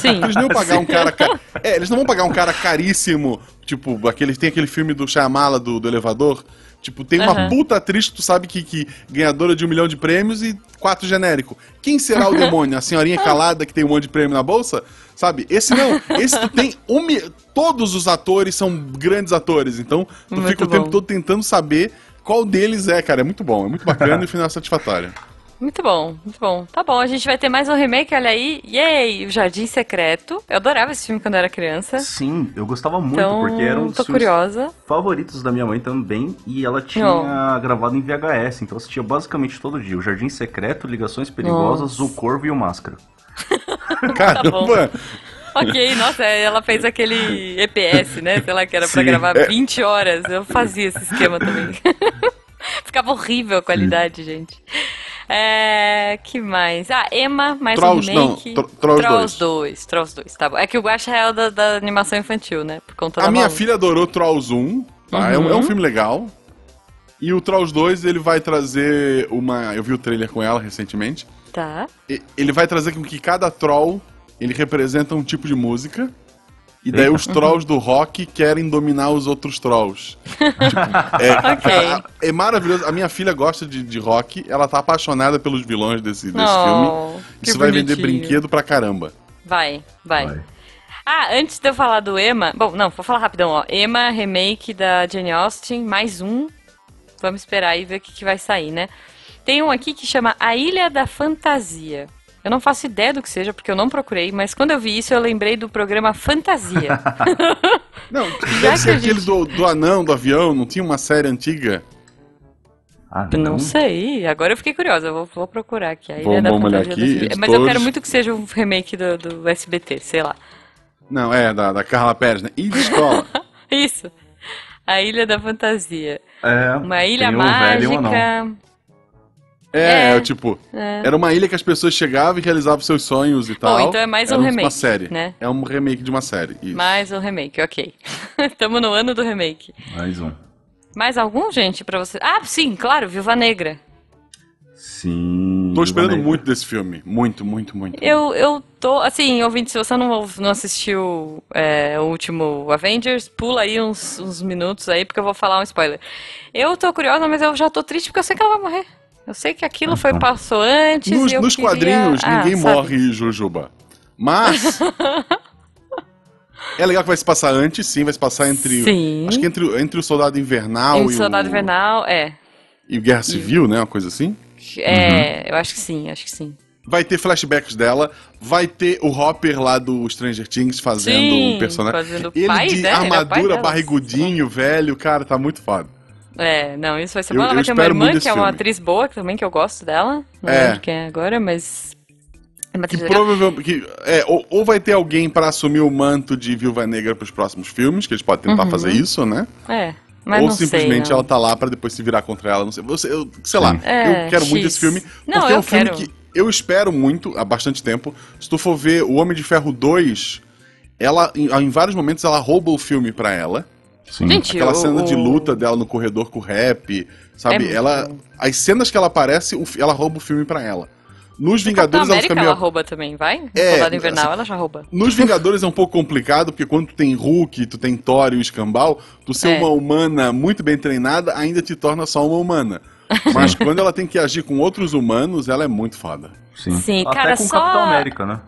Sim. Eles não pagar um cara. ca- É, eles não vão pagar um cara caríssimo. Tipo, aquele, tem aquele filme do Shyamala do, do elevador. Tipo, tem uma Aham. puta atriz que tu sabe que, que ganhadora de um milhão de prêmios e quatro genérico. Quem será o *laughs* demônio? A senhorinha calada que tem um monte de prêmio na bolsa? Sabe? Esse não. Esse tu tem um Todos os atores são grandes atores. Então, tu Muito fica o tempo todo tentando saber qual deles é, cara. É muito bom, é muito bacana e o *laughs* final é satisfatório. Muito bom, muito bom. Tá bom, a gente vai ter mais um remake, olha aí. Yay! O Jardim Secreto. Eu adorava esse filme quando eu era criança. Sim, eu gostava muito, Então, porque era um dos tô filmes curiosa. favoritos da minha mãe também. E ela tinha gravado em VHS, então eu assistia basicamente todo dia. O Jardim Secreto, Ligações Perigosas, O Corvo e o Máscara. *laughs* Caramba! *laughs* Ok, nossa, ela fez aquele EPS, né? Sei lá, que era pra Sim, gravar é. 20 horas. Eu fazia esse esquema também. *laughs* Ficava horrível a qualidade, gente. É. Que mais? Ah, Emma, mais Trolls, um não, remake. Tro- Trolls Trolls 2. Trolls 2, tá bom. É que o Guacha é o da, da animação infantil, né? Por conta A da minha Malu. filha adorou Trolls 1, tá? É, um, é Uhum. um filme legal. E o Trolls 2, ele vai trazer uma... Eu vi o trailer com ela recentemente. Tá. E- Ele vai trazer com que cada troll, ele representa um tipo de música. E daí os trolls do rock querem dominar os outros trolls. Tipo, *laughs* é, Ok. é maravilhoso. A minha filha gosta de, de rock, ela tá apaixonada pelos vilões desse, desse Oh, filme. que Isso vai vender bonitinho. brinquedo pra caramba. Vai, vai, Vai. Ah, antes de eu falar do Emma. Bom, não, vou falar rapidão, ó. Emma, remake da Jane Austen, mais um. Vamos esperar e ver o que, que vai sair, né? Tem um aqui que chama A Ilha da Fantasia. Eu não faço ideia do que seja, porque eu não procurei, mas quando eu vi isso, eu lembrei do programa Fantasia. *laughs* Não, *laughs* Já deve que ser aquele gente- do, do anão, do avião, não tinha uma série antiga? Ah, não sei, agora eu fiquei curiosa, eu vou, vou procurar aqui. A Ilha Vamos- da vamos olhar Fantasia. aqui, Mas eu quero muito que seja um remake do, do SBT, sei lá. Não, é, da, da Carla Pérez, né? E de escola. *laughs* Isso. A Ilha da Fantasia. É, Uma ilha tem um É, É. é, tipo, É. era uma ilha que as pessoas chegavam e realizavam seus sonhos e tal. então é mais um Era Uma remake, série. né? É um remake de uma série. Isso. Mais um remake, ok. *laughs* Estamos no ano do remake. Mais um. Mais algum, gente, pra você? Ah, sim, claro, Viúva Negra. Sim. Tô esperando Negra. muito desse filme. Muito, muito, muito. Eu, eu tô, assim, ouvinte, se você não, não assistiu é, o último Avengers, pula aí uns, uns minutos aí, porque eu vou falar um spoiler. Eu tô curiosa, mas eu já tô triste porque eu sei que ela vai morrer. Eu sei que aquilo foi, Então. passou antes Nos, e nos queria- quadrinhos, Ah, ninguém sabe? morre, Jujuba. Mas. *laughs* é legal que vai se passar antes, sim, vai se passar entre. Sim. Acho que entre, entre o Soldado Invernal Em e Soldado o. Invernal, é. E o Guerra Civil, né? Uma coisa assim. É, eu acho que sim, acho que sim. Vai ter flashbacks dela, vai ter o Hopper lá do Stranger Things fazendo Sim, um personagem. fazendo o Ele pai, de? Ele é o armadura, delas. barrigudinho, velho, cara, tá muito foda. É, não, isso vai ser Eu- bom. Ela vai ter uma irmã muito que é uma filme. atriz boa, também que eu gosto dela. Não É. lembro quem é agora, mas. É uma Que provavelmente. que- é, ou, ou vai ter alguém pra assumir o manto de Viúva Negra pros próximos filmes, que eles podem tentar Uhum. fazer isso, né? É, mas ou não sei, simplesmente não. ela tá lá pra depois se virar contra ela, não sei. Você, eu, sei lá, É, eu quero muito X. esse filme. Não, porque é um filme quero. que eu espero muito há bastante tempo. Se tu for ver o Homem de Ferro 2, ela, em, em vários momentos, ela rouba o filme pra ela. Sim. Gente, Aquela o- cena de luta dela no corredor com o rap, É sabe? muito ela, as cenas que ela aparece, ela rouba o filme pra ela. Nos Vingadores ela América fica ela meio rouba também, vai? No É, Soldado Invernal assim- ela já rouba. Nos *laughs* Vingadores é um pouco complicado, porque quando tu tem Hulk, tu tem Thor e o Escambau, tu ser É. uma humana muito bem treinada ainda te torna só uma humana. *laughs* Mas quando ela tem que agir com outros humanos, ela é muito foda. Sim, Sim, Até cara, com só- Capitão América, né?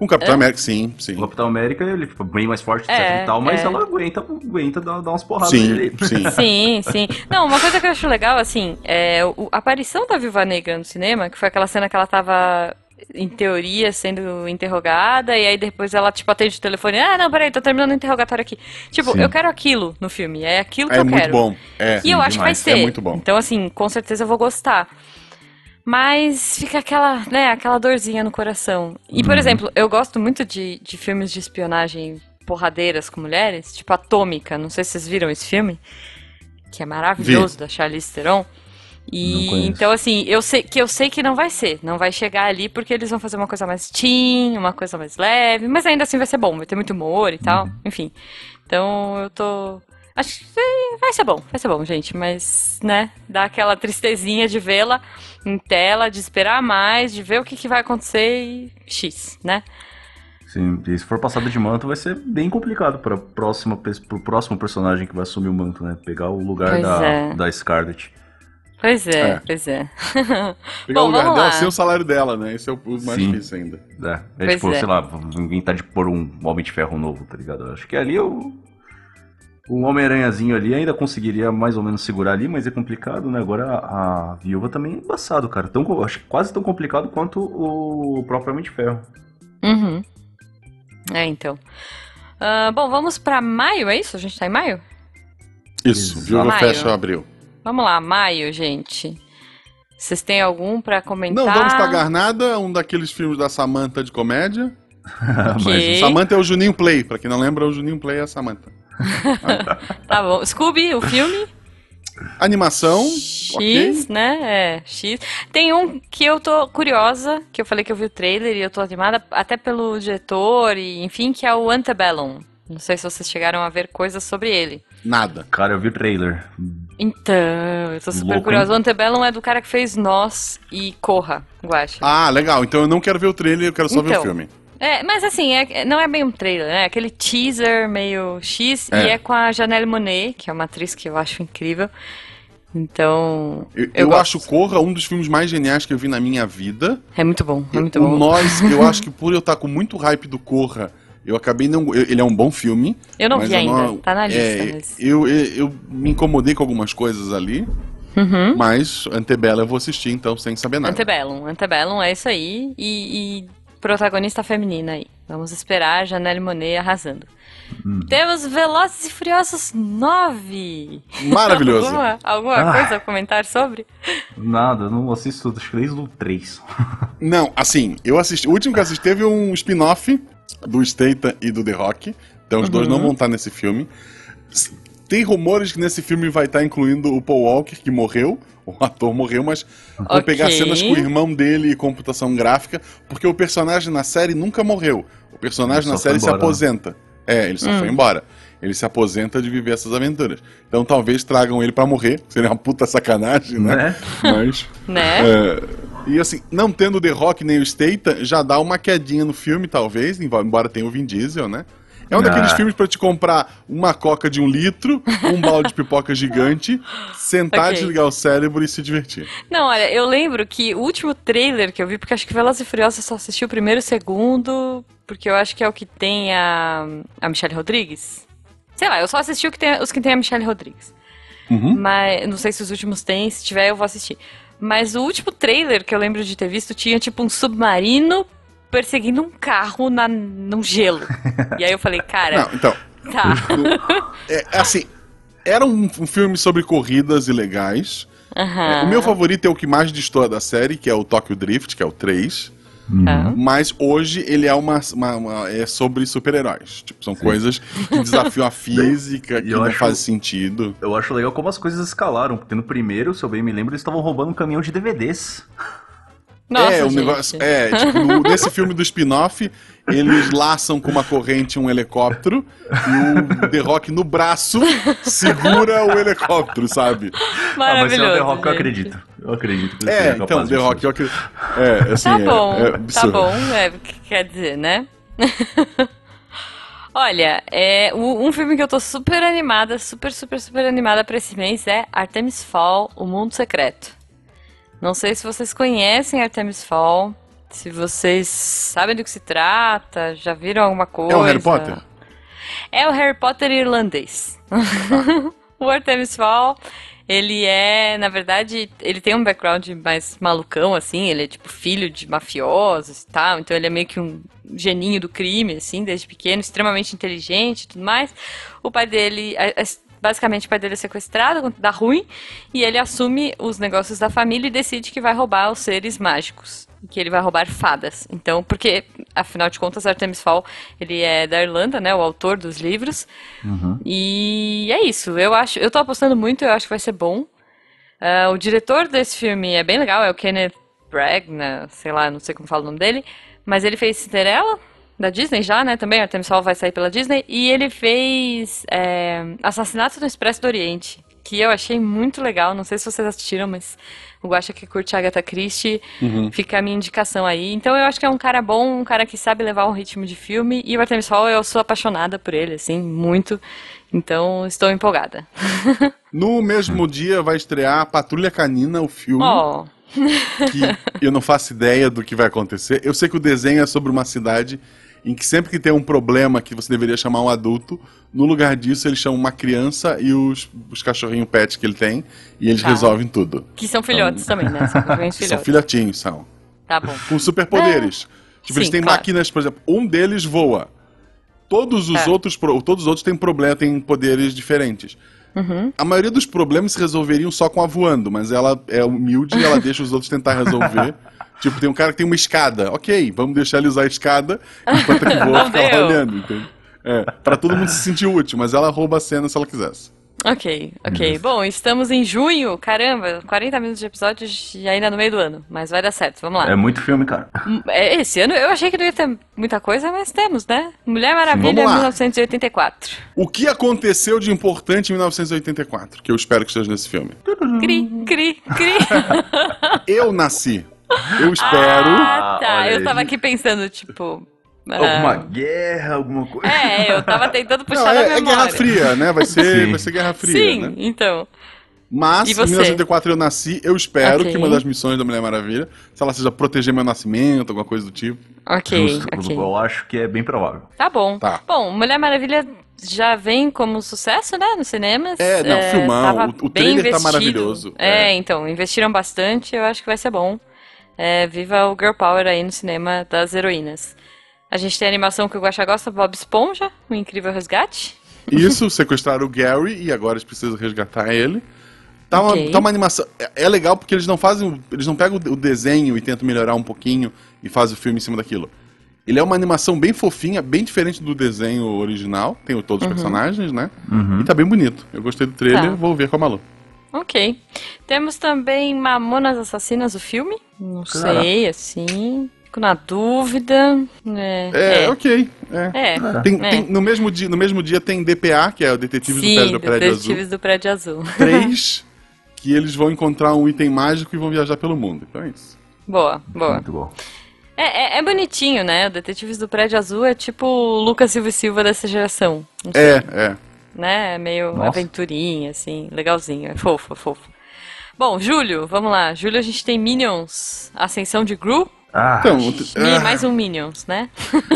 Com o Capitão América, sim, sim. O Capitão América, ele é bem mais forte, É, e tal, mas é. ela aguenta, aguenta dar, dar umas porradas Sim, nele. sim. *laughs* Sim, sim. Não, uma coisa que eu acho legal, assim, é a aparição da Viúva Negra no cinema, que foi aquela cena que ela tava, em teoria, sendo interrogada, e aí depois ela, tipo, atende o telefone, ah, não, peraí, tô terminando o interrogatório aqui. Tipo, Sim. eu quero aquilo no filme, é aquilo que É eu muito quero. bom. É. E eu acho que vai demais. ser. É muito bom. Então, assim, com certeza eu vou gostar. Mas fica aquela, né, aquela dorzinha no coração. E, Uhum. por exemplo, eu gosto muito de, de filmes de espionagem porradeiras com mulheres, tipo Atômica. Não sei se vocês viram esse filme, que é maravilhoso, da Charlize Theron. E então, assim, eu sei que eu sei que não vai ser. Não vai chegar ali porque eles vão fazer uma coisa mais teen, uma coisa mais leve, mas ainda assim vai ser bom, vai ter muito humor e tal. Uhum. Enfim. Então eu tô. Acho que vai ser bom, vai ser bom, gente. Mas, né, dá aquela tristezinha de vê-la em tela, de esperar mais, de ver o que, que vai acontecer e X, né? Sim, e se for passada de manto, vai ser bem complicado para próxima pro próximo personagem que vai assumir o manto, né? Pegar o lugar Pois da, é. da Scarlet. Pois é, É. pois é. *laughs* Pegar Bom, o lugar vamos dela sem o salário dela, né? Esse é o mais Sim. difícil ainda. É, é Pois tipo, é. sei lá, inventar de pôr um Homem de Ferro novo, tá ligado? Eu Acho que ali eu. O Homem-Aranhazinho ali ainda conseguiria mais ou menos segurar ali, mas é complicado, né? Agora a, a viúva também é embaçado, cara. Tão, acho que quase tão complicado quanto o propriamente ferro. Uhum. É, então. Uh, bom, vamos pra maio, é isso? A gente tá em maio? Isso, viúva maio. fecha abril. Vamos lá, maio, gente. Vocês têm algum para comentar? Não vamos pagar nada, um daqueles filmes da Samantha de comédia. *laughs* *laughs* okay. Mas Samantha é o Juninho Play, pra quem não lembra, o Juninho Play é a Samantha. *laughs* tá bom. Scooby, o filme? Animação. X, okay. né? É, X. Tem um que eu tô curiosa, que eu falei que eu vi o trailer e eu tô animada, até pelo diretor, e enfim, que é o Antebellum. Não sei se vocês chegaram a ver coisas sobre ele. Nada. Cara, eu vi o trailer. Então, eu tô super curiosa. O Antebellum é do cara que fez Nós e Corra, Guacha. Ah, legal. Então eu não quero ver o trailer, eu quero só então, ver o então, filme. É, mas assim, é, não é bem um trailer, né? É aquele teaser meio X é. e é com a Janelle Monet, que é uma atriz que eu acho incrível. Então. Eu, eu, eu acho Corra um dos filmes mais geniais que eu vi na minha vida. É muito bom, é muito bom. Nós, eu acho que por eu estar com muito hype do Corra, eu acabei não. Eu, ele é um bom filme. Eu não vi ainda, não, tá na lista. É, mas... eu, eu, eu, me incomodei com algumas coisas ali. Uhum. Mas Antebellum eu vou assistir, então, sem saber nada. Antebellum, Antebellum é isso aí. E, e protagonista feminina aí. Vamos esperar Janelle Monet arrasando. Hum. Temos Velozes e Furiosos 9. Maravilhoso. alguma, alguma ah. coisa a comentar sobre? Nada, não assisto desde o 3. não, assim, eu assisti. O último que assisti teve um spin-off do Statham e do The Rock. Então os uhum. dois não vão estar nesse filme. Tem rumores que nesse filme vai estar incluindo o Paul Walker, que morreu. O ator morreu, mas okay. vão pegar cenas com o irmão dele e computação gráfica, porque o personagem na série nunca morreu. O personagem na série embora, se né? aposenta. Né? É, ele só hum. foi embora. Ele se aposenta de viver essas aventuras. Então talvez tragam ele para morrer, seria uma puta sacanagem, né? né? Mas. né? É, e assim, não tendo The Rock nem o Statham, já dá uma quedinha no filme, talvez, embora tenha o Vin Diesel, né? É um ah. daqueles filmes para te comprar uma coca de um litro, um balde de pipoca gigante, sentar, okay. desligar o cérebro e se divertir. Não, olha, eu lembro que o último trailer que eu vi, porque acho que Velozes e Furiosos só assisti o primeiro e o segundo, porque eu acho que é o que tem a, a Michelle Rodrigues. Sei lá, eu só assisti o que tem, os que tem a Michelle Rodrigues. Uhum. Mas não sei se os últimos tem, se tiver eu vou assistir. Mas o último trailer que eu lembro de ter visto tinha tipo um submarino perseguindo um carro na, no gelo. E aí eu falei, cara. Não, então. Tá. É, assim, era um, um, filme sobre corridas ilegais. Uhum. É, o meu favorito é o que mais distorce da série, que é o Tokyo Drift, que é o 3. Uhum. Mas hoje ele é uma, uma, uma é sobre super-heróis. Tipo, são Sim. coisas que desafiam a *laughs* física, que não acho, faz sentido. Eu acho legal como as coisas escalaram, porque no primeiro, se eu bem me lembro, eles estavam roubando um caminhão de DVDs. Nossa, é, o negócio. É, tipo, no, nesse filme do spin-off, eles laçam com uma corrente um helicóptero e o The Rock no braço segura o helicóptero, sabe? Maravilhoso. Ah, mas é o The Rock eu acredito. Eu acredito. É, então, The Rock, eu acredito. É, assim, tá bom, é, é tá bom, é, quer dizer, né? *laughs* Olha, é, um filme que eu tô super animada, super, super, super animada pra esse mês é Artemis Fall, O Mundo Secreto. Não sei se vocês conhecem Artemis Fall, se vocês sabem do que se trata, já viram alguma coisa. É o Harry Potter? É o Harry Potter irlandês. *laughs* o Artemis Fall, ele é, na verdade, ele tem um background mais malucão, assim, ele é tipo filho de mafiosos e tal, então ele é meio que um geninho do crime, assim, desde pequeno, extremamente inteligente e tudo mais. O pai dele, a, a Basicamente, o pai dele é sequestrado, dá ruim, e ele assume os negócios da família e decide que vai roubar os seres mágicos. Que ele vai roubar fadas. Então, porque, afinal de contas, Artemis Fall, ele é da Irlanda, né? O autor dos livros. Uhum. E é isso. Eu acho, eu tô apostando muito, eu acho que vai ser bom. Uh, o diretor desse filme é bem legal, é o Kenneth Branagh, sei lá, não sei como fala o nome dele. Mas ele fez Cinderela, da Disney já, né? Também, Artemis Fowl vai sair pela Disney. E ele fez é, Assassinato no Expresso do Oriente, que eu achei muito legal. Não sei se vocês assistiram, mas o Guaxa que curte Agatha Christie, uhum. fica a minha indicação aí. Então eu acho que é um cara bom, um cara que sabe levar um ritmo de filme. E o Artemis Fowl, eu sou apaixonada por ele, assim, muito. Então estou empolgada. *laughs* No mesmo dia vai estrear Patrulha Canina, o filme. Oh. que eu não faço ideia do que vai acontecer. Eu sei que o desenho é sobre uma cidade em que sempre que tem um problema que você deveria chamar um adulto, no lugar disso eles chamam uma criança e os, os cachorrinhos pet que ele tem, e eles Tá. resolvem tudo. Que são filhotes também, né? São *laughs* cachorrinhos São filhotes. filhotinhos, são. Tá bom. Com superpoderes. Tipo, eles Sim, têm claro. máquinas, por exemplo, um deles voa. Todos os É. outros, todos os outros têm problema, têm poderes diferentes. Uhum. A maioria dos problemas se resolveriam só com a voando, mas ela é humilde e ela *laughs* deixa os outros tentar resolver. Tipo, tem um cara que tem uma escada. Ok, vamos deixar ele usar a escada enquanto que *laughs* voa Não fica lá deu. olhando, entende? É, pra todo mundo se sentir útil, mas ela rouba a cena se ela quisesse. Ok, ok. Bom, estamos em junho, caramba, 40 minutos de episódios e ainda no meio do ano, mas vai dar certo, vamos lá. É muito filme, cara. Hum, é, Esse ano eu achei que não ia ter muita coisa, mas temos, né? Mulher Maravilha lá. 1984. O que aconteceu de importante em 1984? Que eu espero que esteja nesse filme. Cri, cri, cri. *laughs* Eu nasci. Eu espero. Ah, tá. Eu tava aqui pensando, tipo. ah, Alguma guerra, alguma coisa. É, eu tava tentando puxar Não, na é, é memória. Guerra Fria, né? Vai ser, Sim. vai ser Guerra Fria, Sim, né? então. Mas, em você? 1984 eu nasci, eu espero Ok. que uma das missões da Mulher Maravilha, se ela seja proteger meu nascimento, alguma coisa do tipo. Ok, Justo, ok. Eu acho que é bem provável. Tá bom. Tá. Bom, Mulher Maravilha já vem como sucesso, né, nos cinemas. É, não, filmão, tava o- o trailer tá investido. maravilhoso. É, É. então, investiram bastante, eu acho que vai ser bom. É, viva o Girl Power aí no cinema das heroínas. A gente tem a animação que o Guaxa gosta, Bob Esponja, o Incrível Resgate. Isso, sequestraram o Gary e agora eles precisam resgatar ele. Tá uma, Ok. tá uma animação. É, é legal porque eles não fazem. Eles não pegam o desenho e tentam melhorar um pouquinho e fazem o filme em cima daquilo. Ele é uma animação bem fofinha, bem diferente do desenho original. Tem o- todos os personagens, né? E tá bem bonito. Eu gostei do trailer, Tá. vou ver com a Malu. Ok. Temos também Mamonas Assassinas, o filme. Não sei, assim. Fico na dúvida. É, É, é. ok. É. É, Tem- é. tem- no, mesmo dia, no mesmo dia tem DPA, que é o Detetives Sim, do Prédio, do Prédio Azul. Detetives do Prédio Azul. 3, que eles vão encontrar um item mágico e vão viajar pelo mundo. Então é isso. Boa, boa. Muito bom. É, é, é bonitinho, né? O Detetives do Prédio Azul é tipo o Lucas Silva e Silva dessa geração. É, é. Né? É meio Nossa. aventurinha, assim, legalzinho. É fofo, é fofo. Bom, Julho, vamos lá. Julho a gente tem Minions, Ascensão de Gru. Ah, Então, Mi- ah, Mais um Minions, né?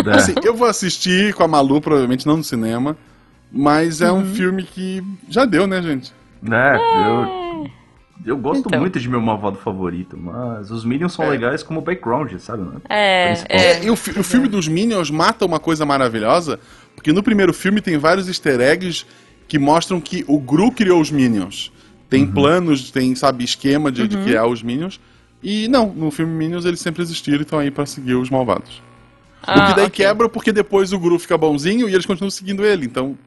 é. *laughs* assim, eu vou assistir com a Malu, provavelmente não no cinema, mas é Uhum. um filme que já deu, né, gente? né, eu, eu gosto Então. muito de meu malvado favorito, mas os Minions são É. legais como background, sabe? né? É, é. E o, o filme dos Minions mata uma coisa maravilhosa, porque no primeiro filme tem vários easter eggs que mostram que o Gru criou os Minions. Tem planos, tem, sabe, esquema de, Uhum. de criar os Minions. E não, no filme Minions eles sempre existiram e estão aí pra seguir os malvados. o Ah, que daí ok. quebra porque depois o Gru fica bonzinho e eles continuam seguindo ele. Então,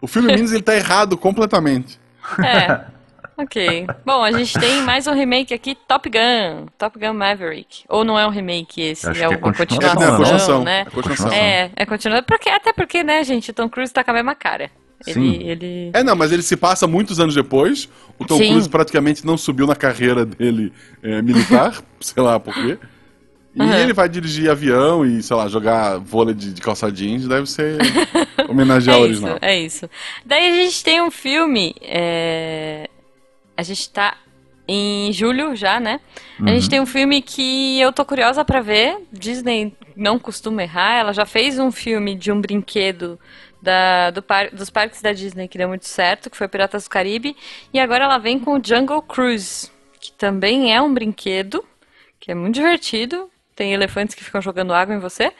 o filme *laughs* Minions ele tá errado completamente. É. *laughs* Ok. Bom, a gente tem mais um remake aqui, Top Gun. Top Gun Maverick. Ou não é um remake esse? Acho é é uma continuação, É, é continuação. né? É continuação. É, é continuação. Porque, até porque, né, gente, o Tom Cruise tá com a mesma cara. Ele, Sim. ele... É, não, mas ele se passa muitos anos depois. O Tom Sim. Cruise praticamente não subiu na carreira dele é, militar, *laughs* sei lá por quê. E Aham. ele vai dirigir avião e, sei lá, jogar vôlei de, de calça jeans, deve ser homenagear *laughs* é o isso, original. é isso. Daí a gente tem um filme. é, A gente tá em julho já, né? A gente tem um filme que eu tô curiosa pra ver. Disney não costuma errar. Ela já fez um filme de um brinquedo da, do par- dos parques da Disney que deu muito certo, que foi Piratas do Caribe. E agora ela vem com o Jungle Cruise, que também é um brinquedo, que é muito divertido. Tem elefantes que ficam jogando água em você.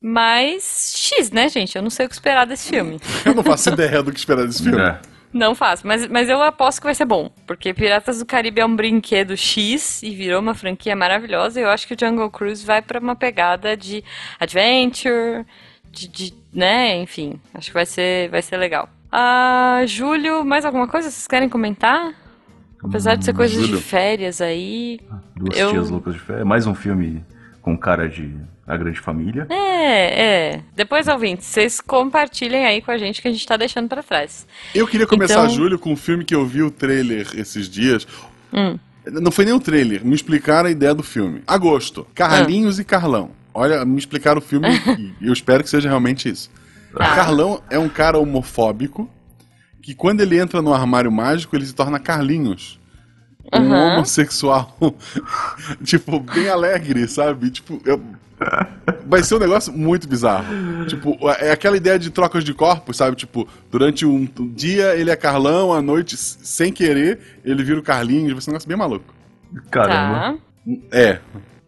Mas X, né, gente? Eu não sei o que esperar desse filme. Eu não faço *laughs* ideia do que esperar desse filme. É. Não faço, mas, mas eu aposto que vai ser bom. Porque Piratas do Caribe é um brinquedo X e virou uma franquia maravilhosa. E eu acho que o Jungle Cruise vai pra uma pegada de adventure, de, de- né, enfim. Acho que vai ser, vai ser legal. Ah, Júlio, mais alguma coisa vocês querem comentar? Apesar de ser coisas Júlio. de férias aí. Duas Eu- tias loucas de fé. Mais um filme com cara de A Grande Família. É, é. Depois, ouvintes, vocês compartilhem aí com a gente que a gente tá deixando pra trás. Eu queria começar, Então- Júlio, com um filme que eu vi o trailer esses dias. Hum. Não foi nem o trailer, me explicaram a ideia do filme. Agosto, Carlinhos Ah. e Carlão. Olha, me explicaram o filme *laughs* e eu espero que seja realmente isso. Tá. Carlão é um cara homofóbico que quando ele entra no armário mágico, ele se torna Carlinhos. um Aham. homossexual, *laughs* tipo, bem alegre, sabe? Tipo, eu- vai ser um negócio muito bizarro. Tipo, é aquela ideia de trocas de corpos, sabe? Tipo, durante um, dia ele é Carlão, à noite, sem querer, ele vira o Carlinhos, vai ser um negócio bem maluco. Caramba. Tá. É,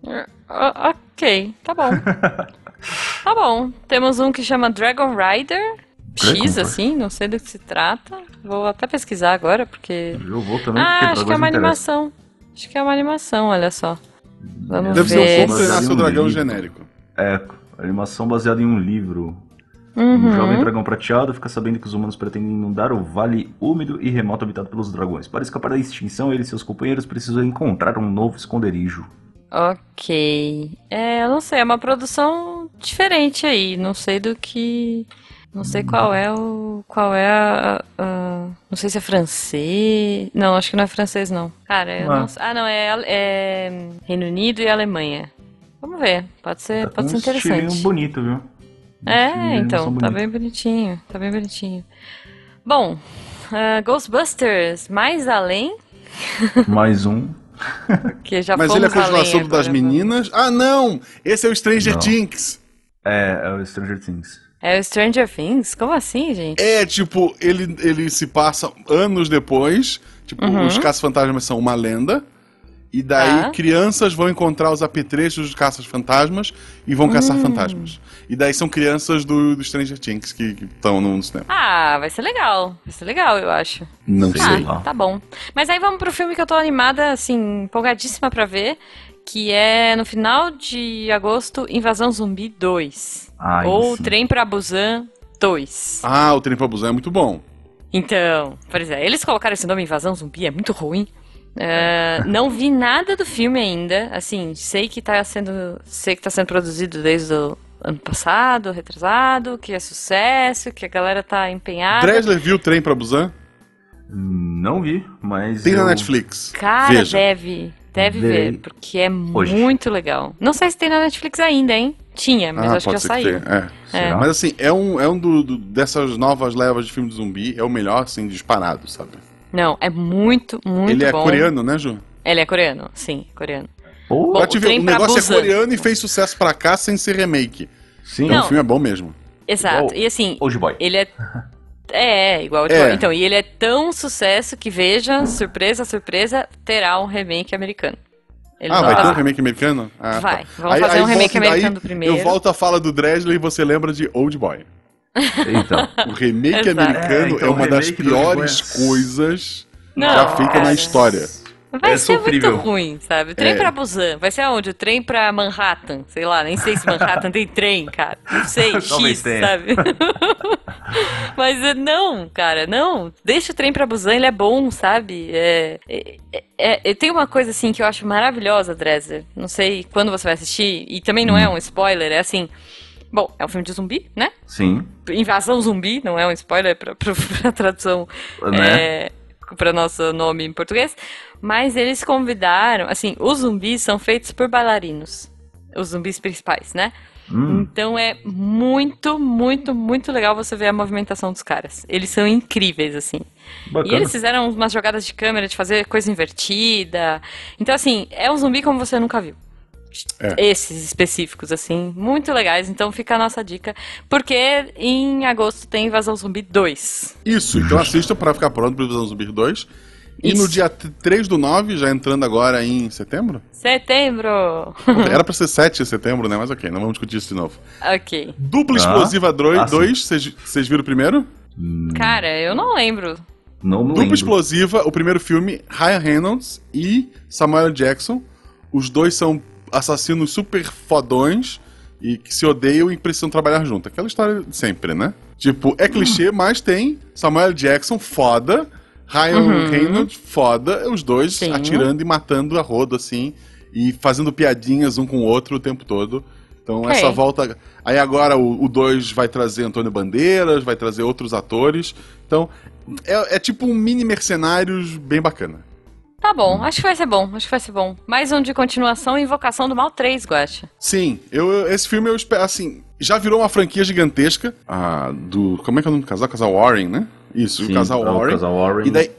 O- ok, tá bom. *laughs* tá bom. Temos um que chama Dragon Rider. Dragon X, assim, não sei do que se trata. Vou até pesquisar agora, porque. Eu vou também, Ah, acho que é uma animação. Acho que é uma animação, olha só. Vamos deve ser ver. um como Baseado treinar seu um dragão livro. genérico. É, animação baseada em um livro. Uhum. Um jovem dragão prateado fica sabendo que os humanos pretendem inundar o vale úmido e remoto habitado pelos dragões. Para escapar da extinção, ele e seus companheiros precisam encontrar um novo esconderijo. Ok. É, eu não sei, é uma produção diferente aí. Não sei do que. Não sei qual é o. Qual é a. a- não sei se é francês. Não, acho que não é francês, não. Cara, eu Não é. não sei. Ah, não, é, é Reino Unido e Alemanha. Vamos ver. Pode ser, Tá pode ser com um interessante. bonito, viu? É, então, tá bem bonitinho. Tá bem bonitinho. Bom, ah, Ghostbusters, mais além, *laughs* Mais um. que já Mas ele é a continuação das meninas. Ah, não! Esse é o Stranger Não. Things. É, é o Stranger Things. É o Stranger Things? Como assim, gente? É, tipo, ele, ele se passa anos depois. Tipo, Uhum. os caça-fantasmas são uma lenda. E daí Tá. crianças vão encontrar os apetrechos dos caças-fantasmas e vão caçar Hum. fantasmas. E daí são crianças do, do Stranger Things que estão no, cinema. Ah, vai ser legal. Vai ser legal, eu acho. Não Sei sei. Ah, tá bom. Mas aí vamos pro filme que eu tô animada, assim, empolgadíssima pra ver. Que é no final de agosto, Invasão Zumbi 2. Ai, ou sim. Trem pra Busan 2. Ah, o Trem pra Busan é muito bom. Então, por exemplo, eles colocaram esse nome Invasão Zumbi, é muito ruim. É, não vi nada do filme ainda. Assim, sei que tá sendo. Sei que tá sendo produzido desde o ano passado, retrasado, que é sucesso, que a galera tá empenhada. Dresler viu o Trem pra Busan? Não vi, mas. Tem na eu- Netflix. Cara, Veja. deve. Deve Verei ver, porque é hoje. muito legal. Não sei se tem na Netflix ainda, hein? Tinha, mas ah, acho que já saiu. que. É. Será? Mas assim, é um, é um do, do- dessas novas levas de filme de zumbi, é o melhor, assim, disparado, sabe? Não, é muito, muito Ele é bom. coreano, né, Ju? Ele é coreano, sim, coreano. Pô, Bom, te o ver, negócio Busan. é coreano e fez sucesso pra cá sem ser remake. sim, Então Não. o filme é bom mesmo. Exato. Igual E assim, Old Boy. ele é. *laughs* É, igual o É. Então, e ele é tão sucesso que, veja, surpresa, surpresa, terá um remake americano. Eles ah, vai ter um fazer. remake americano? Ah, Vai. tá. Vamos fazer um remake volta- americano primeiro. Eu volto à fala do Dresler e você lembra de Old Boy. Então. *laughs* O remake Exato. americano É, então, é uma das piores é- coisas Não, já feita na história. Vai É ser sofrível. muito ruim, sabe? O trem É. pra Busan. Vai ser aonde? O trem pra Manhattan. Sei lá, nem sei se Manhattan tem trem, cara. Não sei, *laughs* X, sabe? *laughs* Mas é, não, cara, não. Deixa o trem pra Busan, ele é bom, sabe? É, é, é- é- tem uma coisa assim que eu acho maravilhosa, Dresser. Não sei quando você vai assistir, e também não é Hum. um spoiler, é assim. Bom, é um filme de zumbi, né? Sim. Invasão zumbi, não é um spoiler pra, pra, *laughs* pra tradução Né? é, para nosso nome em português, mas eles convidaram, assim, os zumbis são feitos por bailarinos, os zumbis principais, né? Hum, Então é muito, muito, muito legal você ver a movimentação dos caras. Eles são incríveis, assim. E bacana. eles fizeram umas jogadas de câmera de fazer coisa invertida. Então, assim, é um zumbi como você nunca viu. É. Esses específicos, assim, muito legais. Então fica a nossa dica. Porque em agosto tem Invasão Zumbi 2. Isso, então assista pra ficar pronto pro Visão Zumbi 2. E no dia 3 do 9, já entrando agora em setembro? Setembro! Era pra ser 7 de setembro, né? Mas ok, não vamos discutir isso de novo. ok. Dupla Ah. Explosiva 2, Ah, vocês viram o primeiro? Hum, Cara, eu não lembro. não Dupla lembro. Explosiva, o primeiro filme, Ryan Reynolds e Samuel Jackson. Os dois são assassinos super fodões e que se odeiam e precisam trabalhar junto. Aquela história de sempre, né? Tipo, é clichê, mas tem Samuel Jackson foda, Ryan Uhum. Reynolds foda, os dois Sim. atirando e matando a rodo, assim, e fazendo piadinhas um com o outro o tempo todo. Então, Ok. essa volta. Aí agora o 2 vai trazer Antônio Bandeiras, vai trazer outros atores. Então, é, é tipo um mini mercenários bem bacana. Tá bom, acho que vai ser bom, acho que vai ser bom. Mais um de continuação, Invocação do Mal 3, Guacha. Sim, eu- esse filme eu espero, assim, já virou uma franquia gigantesca. Ah, do. Como é que é o nome do casal? Casal Warren, né? Isso, Sim, o casal é o Warren. casal Warren. E daí.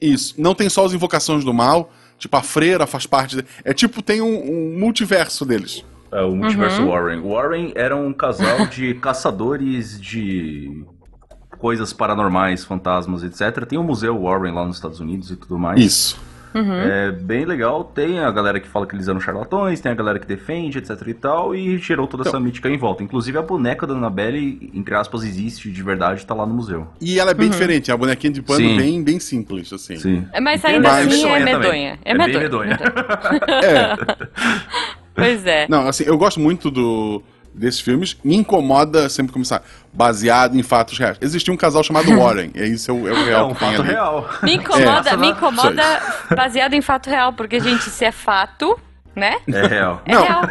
Isso. Não tem só as invocações do mal. Tipo, a freira faz parte. De... É tipo, tem um, um multiverso deles. É, o multiverso uhum. Warren. Warren era um casal de *laughs* caçadores de coisas paranormais, fantasmas, etc. Tem o um Museu Warren lá nos Estados Unidos e tudo mais. Isso. Uhum. É bem legal. Tem a galera que fala que eles eram charlatões, tem a galera que defende, etc e tal, e gerou toda então, essa mítica em volta. Inclusive a boneca da Annabelle, entre aspas, existe de verdade, tá lá no museu. E ela é bem uhum. diferente, a bonequinha de pano bem, bem simples, assim. Sim. É, mas ainda mas... assim é medonha. É, é medonha. medonha. é. *laughs* Pois é. Não, assim, eu gosto muito do desses filmes, me incomoda sempre começar baseado em fatos reais. Existia um casal chamado *laughs* Warren, e isso é o, é o real. É um fato ali. real. Me incomoda, é. me incomoda baseado em fato real, porque, gente, se é fato, né? É real. É não. real.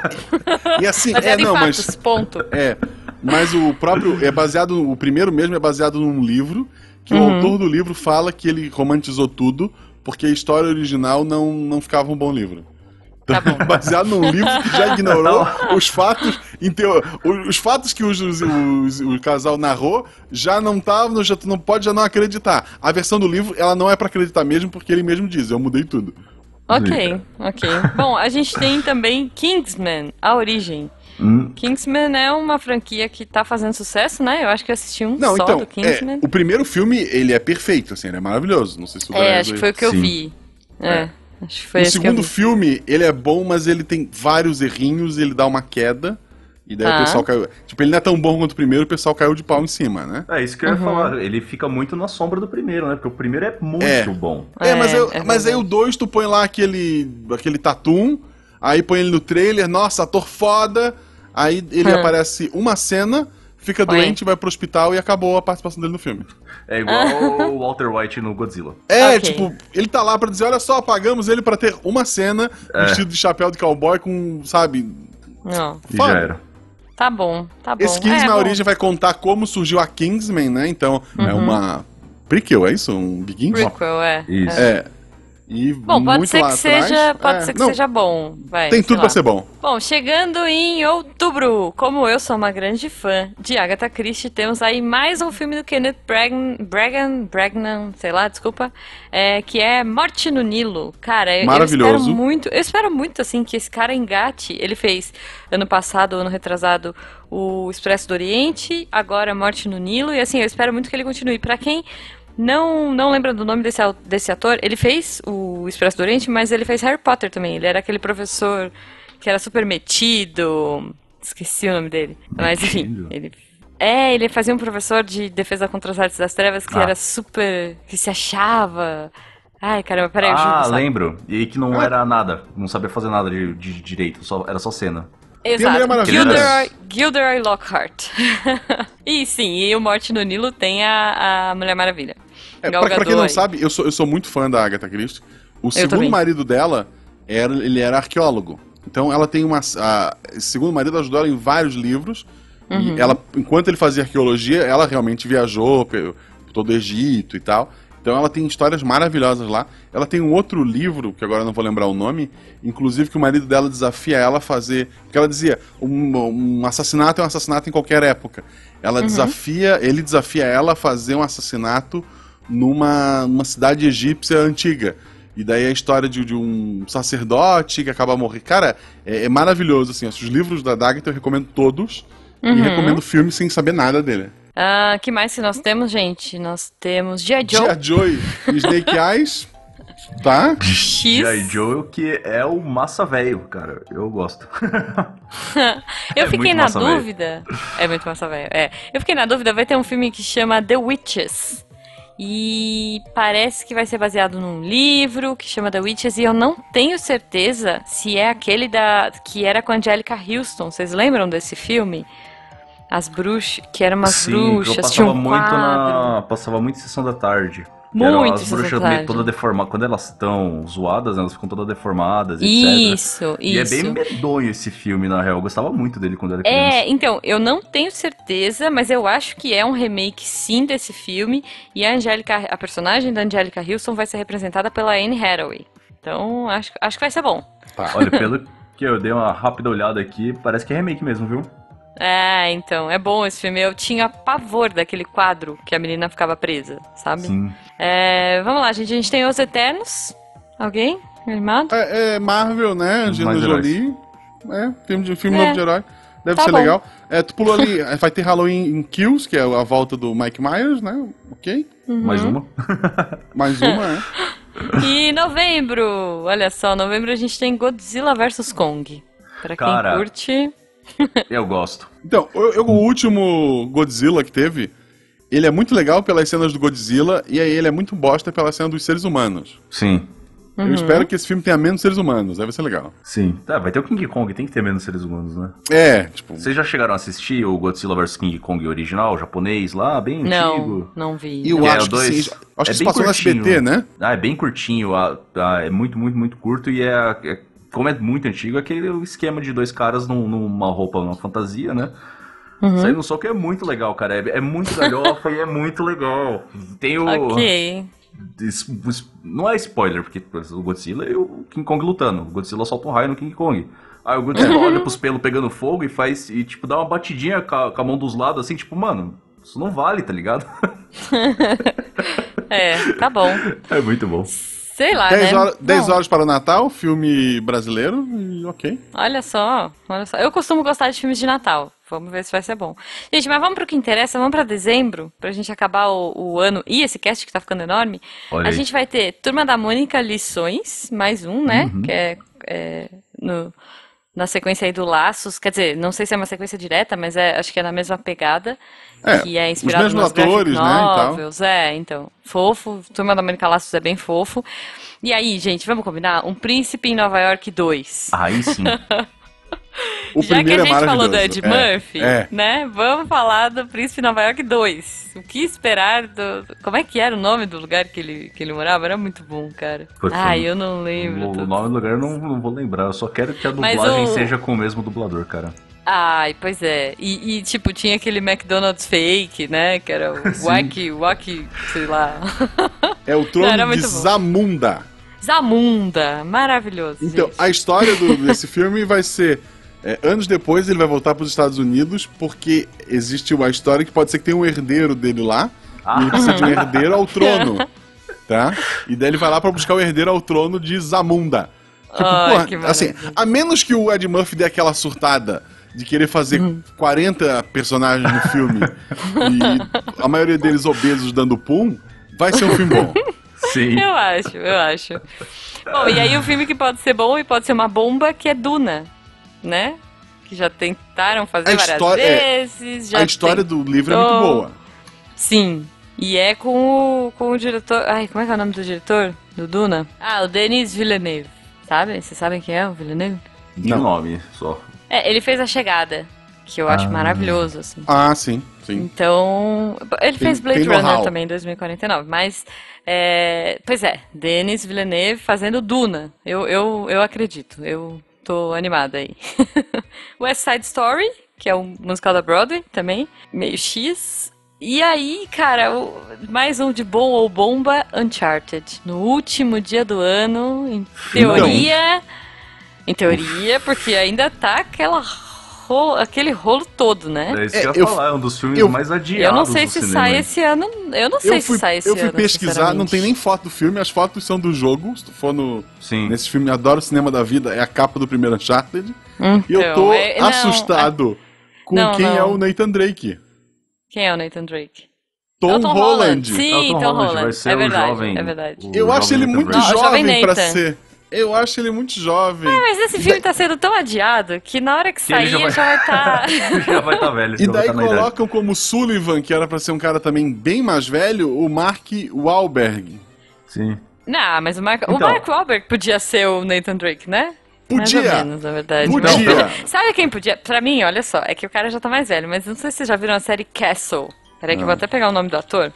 E assim, baseado é, não, fatos, mas. Ponto. É. Mas o próprio. É baseado. O primeiro mesmo é baseado num livro, que uhum. o autor do livro fala que ele romantizou tudo, porque a história original não, não ficava um bom livro. Tá *laughs* baseado num livro que já *laughs* ignorou os fatos, teo... os fatos que os, os, os, o casal narrou já não estavam, já tu não pode já não acreditar. A versão do livro ela não é para acreditar mesmo porque ele mesmo diz, eu mudei tudo. Ok, ok. Bom, a gente tem também Kingsman, a origem. Hum. Kingsman é uma franquia que tá fazendo sucesso, né? Eu acho que eu assisti um não, só então, do Kingsman. É, o primeiro filme, ele é perfeito, assim, ele é maravilhoso. Não sei se o É, acho que foi o que eu Sim. vi. É. é. Acho que foi o segundo filme, ele é bom, mas ele tem vários errinhos, ele dá uma queda. E daí o pessoal caiu. Tipo, ele não é tão bom quanto o primeiro, o pessoal caiu de pau em cima, né? É isso que eu ia uhum. falar. Ele fica muito na sombra do primeiro, né? Porque o primeiro é muito é. bom. É, mas, eu, é mas aí o dois tu põe lá aquele, aquele tatum, aí põe ele no trailer, nossa, ator foda. Aí ele hum. aparece uma cena, fica Oi. doente, vai pro hospital e acabou a participação dele no filme. É igual o Walter White no Godzilla. É, okay. tipo, ele tá lá pra dizer, olha só, pagamos ele pra ter uma cena é. vestido de chapéu de cowboy com, sabe... Não. E já era. Tá bom, tá bom. Esse Kingsman é, na bom. origem vai contar como surgiu a Kingsman, né? Então, é uhum. é uma... Prequel, é isso? Um Begins? Prequel, é. Isso. É. E bom, pode ser que atrás, seja, pode é, ser que não, seja bom. Vai, tem tudo para ser bom. Bom, chegando em outubro, como eu sou uma grande fã de Agatha Christie, temos aí mais um filme do Kenneth Bragan, Bragan, Bragnan, sei lá, desculpa, é, que é Morte no Nilo. Cara, eu, Maravilhoso. eu espero muito, eu espero muito assim que esse cara engate. Ele fez ano passado, ano retrasado, o Expresso do Oriente, agora Morte no Nilo e assim, eu espero muito que ele continue. Para quem não, não lembro do nome desse, desse ator. Ele fez o Expresso do Oriente, mas ele fez Harry Potter também. Ele era aquele professor que era super metido. Esqueci o nome dele. Mas enfim, ele. É, ele fazia um professor de defesa contra as artes das trevas que ah. era super. que se achava. Ai, caramba, peraí, Ah, lembro. E que não era nada. Não sabia fazer nada de, de direito, só, era só cena. Exato. Gilderoy, Gilderoy Lockhart. *laughs* e sim, e o Morte no Nilo tem a, a Mulher Maravilha. É, pra, pra, quem não aí. sabe, eu sou, eu sou muito fã da Agatha Christie. O eu segundo também. marido dela, era, ele era arqueólogo. Então ela tem uma. A, esse segundo marido ajudou ela em vários livros. Uhum. E ela, enquanto ele fazia arqueologia, ela realmente viajou por todo o Egito e tal. Então ela tem histórias maravilhosas lá. Ela tem um outro livro, que agora não vou lembrar o nome, inclusive que o marido dela desafia ela a fazer. Porque ela dizia: um, um assassinato é um assassinato em qualquer época. Ela uhum. desafia, ele desafia ela a fazer um assassinato numa, numa cidade egípcia antiga. E daí a história de, de um sacerdote que acaba morrendo. Cara, é, é maravilhoso, assim. Os livros da Dagatha eu recomendo todos. Uhum. E recomendo o filme sem saber nada dele. Ah, que mais que nós temos, gente? Nós temos G.I. Joe. G.I. Joe e Snake Eyes. Tá? G.I. Joe, que é o massa velho, cara. Eu gosto. *laughs* eu é fiquei na dúvida. Véio. É muito massa velho. É. Eu fiquei na dúvida, vai ter um filme que chama The Witches. E parece que vai ser baseado num livro que chama The Witches e eu não tenho certeza se é aquele da que era com a Angelica Houston. Vocês lembram desse filme? As bruxas, que eram umas Sim, bruxas, eu passava um muito na passava muito em sessão da tarde. Muito as bruxas meio toda deformadas. Quando elas estão zoadas, elas ficam todas deformadas, isso, etc. E isso. é bem medonho esse filme, na real. Eu gostava muito dele quando era criança. É, então, eu não tenho certeza, mas eu acho que é um remake sim desse filme. E a Angélica, a personagem da Angélica Houston vai ser representada pela Anne Hathaway. Então, acho, acho que vai ser bom. Tá. Olha, pelo que eu dei uma rápida olhada aqui, parece que é remake mesmo, viu? É, então, é bom esse filme. Eu tinha pavor daquele quadro que a menina ficava presa, sabe? Sim. É, vamos lá, gente. A gente tem Os Eternos. Alguém? Animado? É, é Marvel, né? Angelina. Jolie. É, filme, de, filme É. novo de herói. Deve Tá ser bom. legal. É, tu pulou ali, é, vai ter Halloween em Kills, que é a volta do Mike Myers, né? Ok. Mais uma. *laughs* Mais uma, é. E novembro, olha só, novembro a gente tem Godzilla vs Kong. Pra quem Cara. curte. *laughs* Eu gosto. Então, eu- eu- o último Godzilla que teve, ele é muito legal pelas cenas do Godzilla, e aí ele é muito bosta pela cena dos seres humanos. Sim. Uhum. Eu espero que esse filme tenha menos seres humanos, aí vai ser legal. Sim. Tá, vai ter o King Kong, tem que ter menos seres humanos, né? É, tipo, Vocês já chegaram a assistir o Godzilla vs King Kong original, japonês lá, bem Não, antigo? não vi. eu Que é acho o que dois- sim. Acho é que se bem passou no curtinho. SBT, né? Ah, é bem curtinho, ah, ah, é muito, muito, muito curto e é, é- como é muito antigo, é aquele esquema de dois caras num- numa roupa, numa fantasia, né? Uhum. Saindo no soco é muito legal, cara. É, é muito galhofa *laughs* e é muito legal. Tem o. Ok. es- es- Não é spoiler, porque o Godzilla e o King Kong lutando. O Godzilla solta um raio no King Kong. Aí o Godzilla olha pros pelos pegando fogo e faz. E tipo, dá uma batidinha com a, com a mão dos lados, assim, tipo, mano, isso não vale, tá ligado? *laughs* É, tá bom. É muito bom. Sei lá, 10 né? horas, 10 Bom, horas para o Natal, filme brasileiro, e ok. Olha só, olha só. Eu costumo gostar de filmes de Natal. Vamos ver se vai ser bom. Gente, mas vamos pro que interessa, vamos pra dezembro, pra gente acabar o, o ano e esse cast que tá ficando enorme. Olha a gente vai ter Turma da Mônica Lições, mais um, né? Uhum. Que é, é no- na sequência aí do Laços. Quer dizer, não sei se é uma sequência direta, mas é, acho que é na mesma pegada. É, que é os inspirado mesmos nos atores, né, e novels. É, então, fofo. Turma da Mônica Laços é bem fofo. E aí, gente, vamos combinar? Um Príncipe em Nova York 2. Aí sim. O *laughs* Já que a primeiro gente é falou do Ed é, Murphy, É. né? Vamos falar do Príncipe Nova York 2. O que esperar do. Como é que era o nome do lugar que ele, que ele morava? Era muito bom, cara. Putz, Ai, eu não lembro. O tudo. nome do lugar eu não, não vou lembrar. Eu só quero que a dublagem o- seja com o mesmo dublador, cara. Ai, pois é. E, e, tipo, tinha aquele McDonald's fake, né? Que era o. *laughs* Wacky, Wacky, sei lá. É o trono Era de bom. Zamunda. Zamunda. Maravilhoso. Então, gente. a história do- *laughs* desse filme vai ser. é, anos depois ele vai voltar para os Estados Unidos, porque existe uma história que pode ser que tenha um herdeiro dele lá, e ele precisa de um herdeiro ao trono. *laughs* Tá? E daí ele vai lá para buscar o herdeiro ao trono de Zamunda. Tipo, porra, assim, a menos que o Ed Murphy dê aquela surtada de querer fazer Uhum. 40 personagens no filme e a maioria deles obesos dando pum, vai ser um filme bom. Sim. Eu acho, eu acho. Bom, e aí o filme que pode ser bom e pode ser uma bomba, que é Duna, né? Que já tentaram fazer A várias história- é, vezes. Já a história tem- do livro é muito tentou. boa. Sim. E é com o, com o diretor. Ai, como é que é o nome do diretor? Do Duna? Ah, o Denis Villeneuve. Sabe? Vocês sabem quem é o Villeneuve? De nome só. É, ele fez A Chegada, que eu acho Ah. maravilhoso, assim. Ah, sim, sim. Então, ele Tem- fez Blade Runner também em 2049, mas, é, pois é, Denis Villeneuve fazendo Duna, eu, eu, eu acredito, eu tô animada aí. *laughs* West Side Story, que é um musical da Broadway também, meio X. E aí, cara, mais um de bom ou bomba, Uncharted. No último dia do ano, em teoria. Em teoria, porque ainda tá aquela rolo- aquele rolo todo, né? É isso É, que eu ia falar, é um dos filmes eu- mais adiados Eu não sei se cinema, sai esse ano. Eu não sei Eu fui, se sai esse eu fui ano. pesquisar, não tem nem foto do filme, as fotos são do jogo. Se tu for no, Sim. nesse filme Adoro o Cinema da Vida, é a capa do primeiro Uncharted. Então, E eu tô é- não, assustado com não, quem é não. o Nathan Drake. Quem é o Nathan Drake? Tom, É o Tom Holland. Sim, É o Tom Tom Holland, Holland. vai ser é o verdade, jovem- é verdade. o Eu acho ele muito Nathan o jovem Nathan. ser. Eu acho ele muito jovem. Mas esse filme tá sendo tão adiado que na hora que Que sair já vai- já vai *laughs* estar. já vai estar velho. E já vai daí tá colocam como Sullivan, que era pra ser um cara também bem mais velho, o Mark Wahlberg. Sim. não, mas o Mark, o Então. Mark Wahlberg podia ser o Nathan Drake, né? Mais ou Podia. menos, na verdade. Podia. Mas- Sabe quem podia? Pra mim, olha só, é que o cara já tá mais velho, mas não sei se vocês já viram a série Castle. Peraí que eu vou até pegar o nome do ator.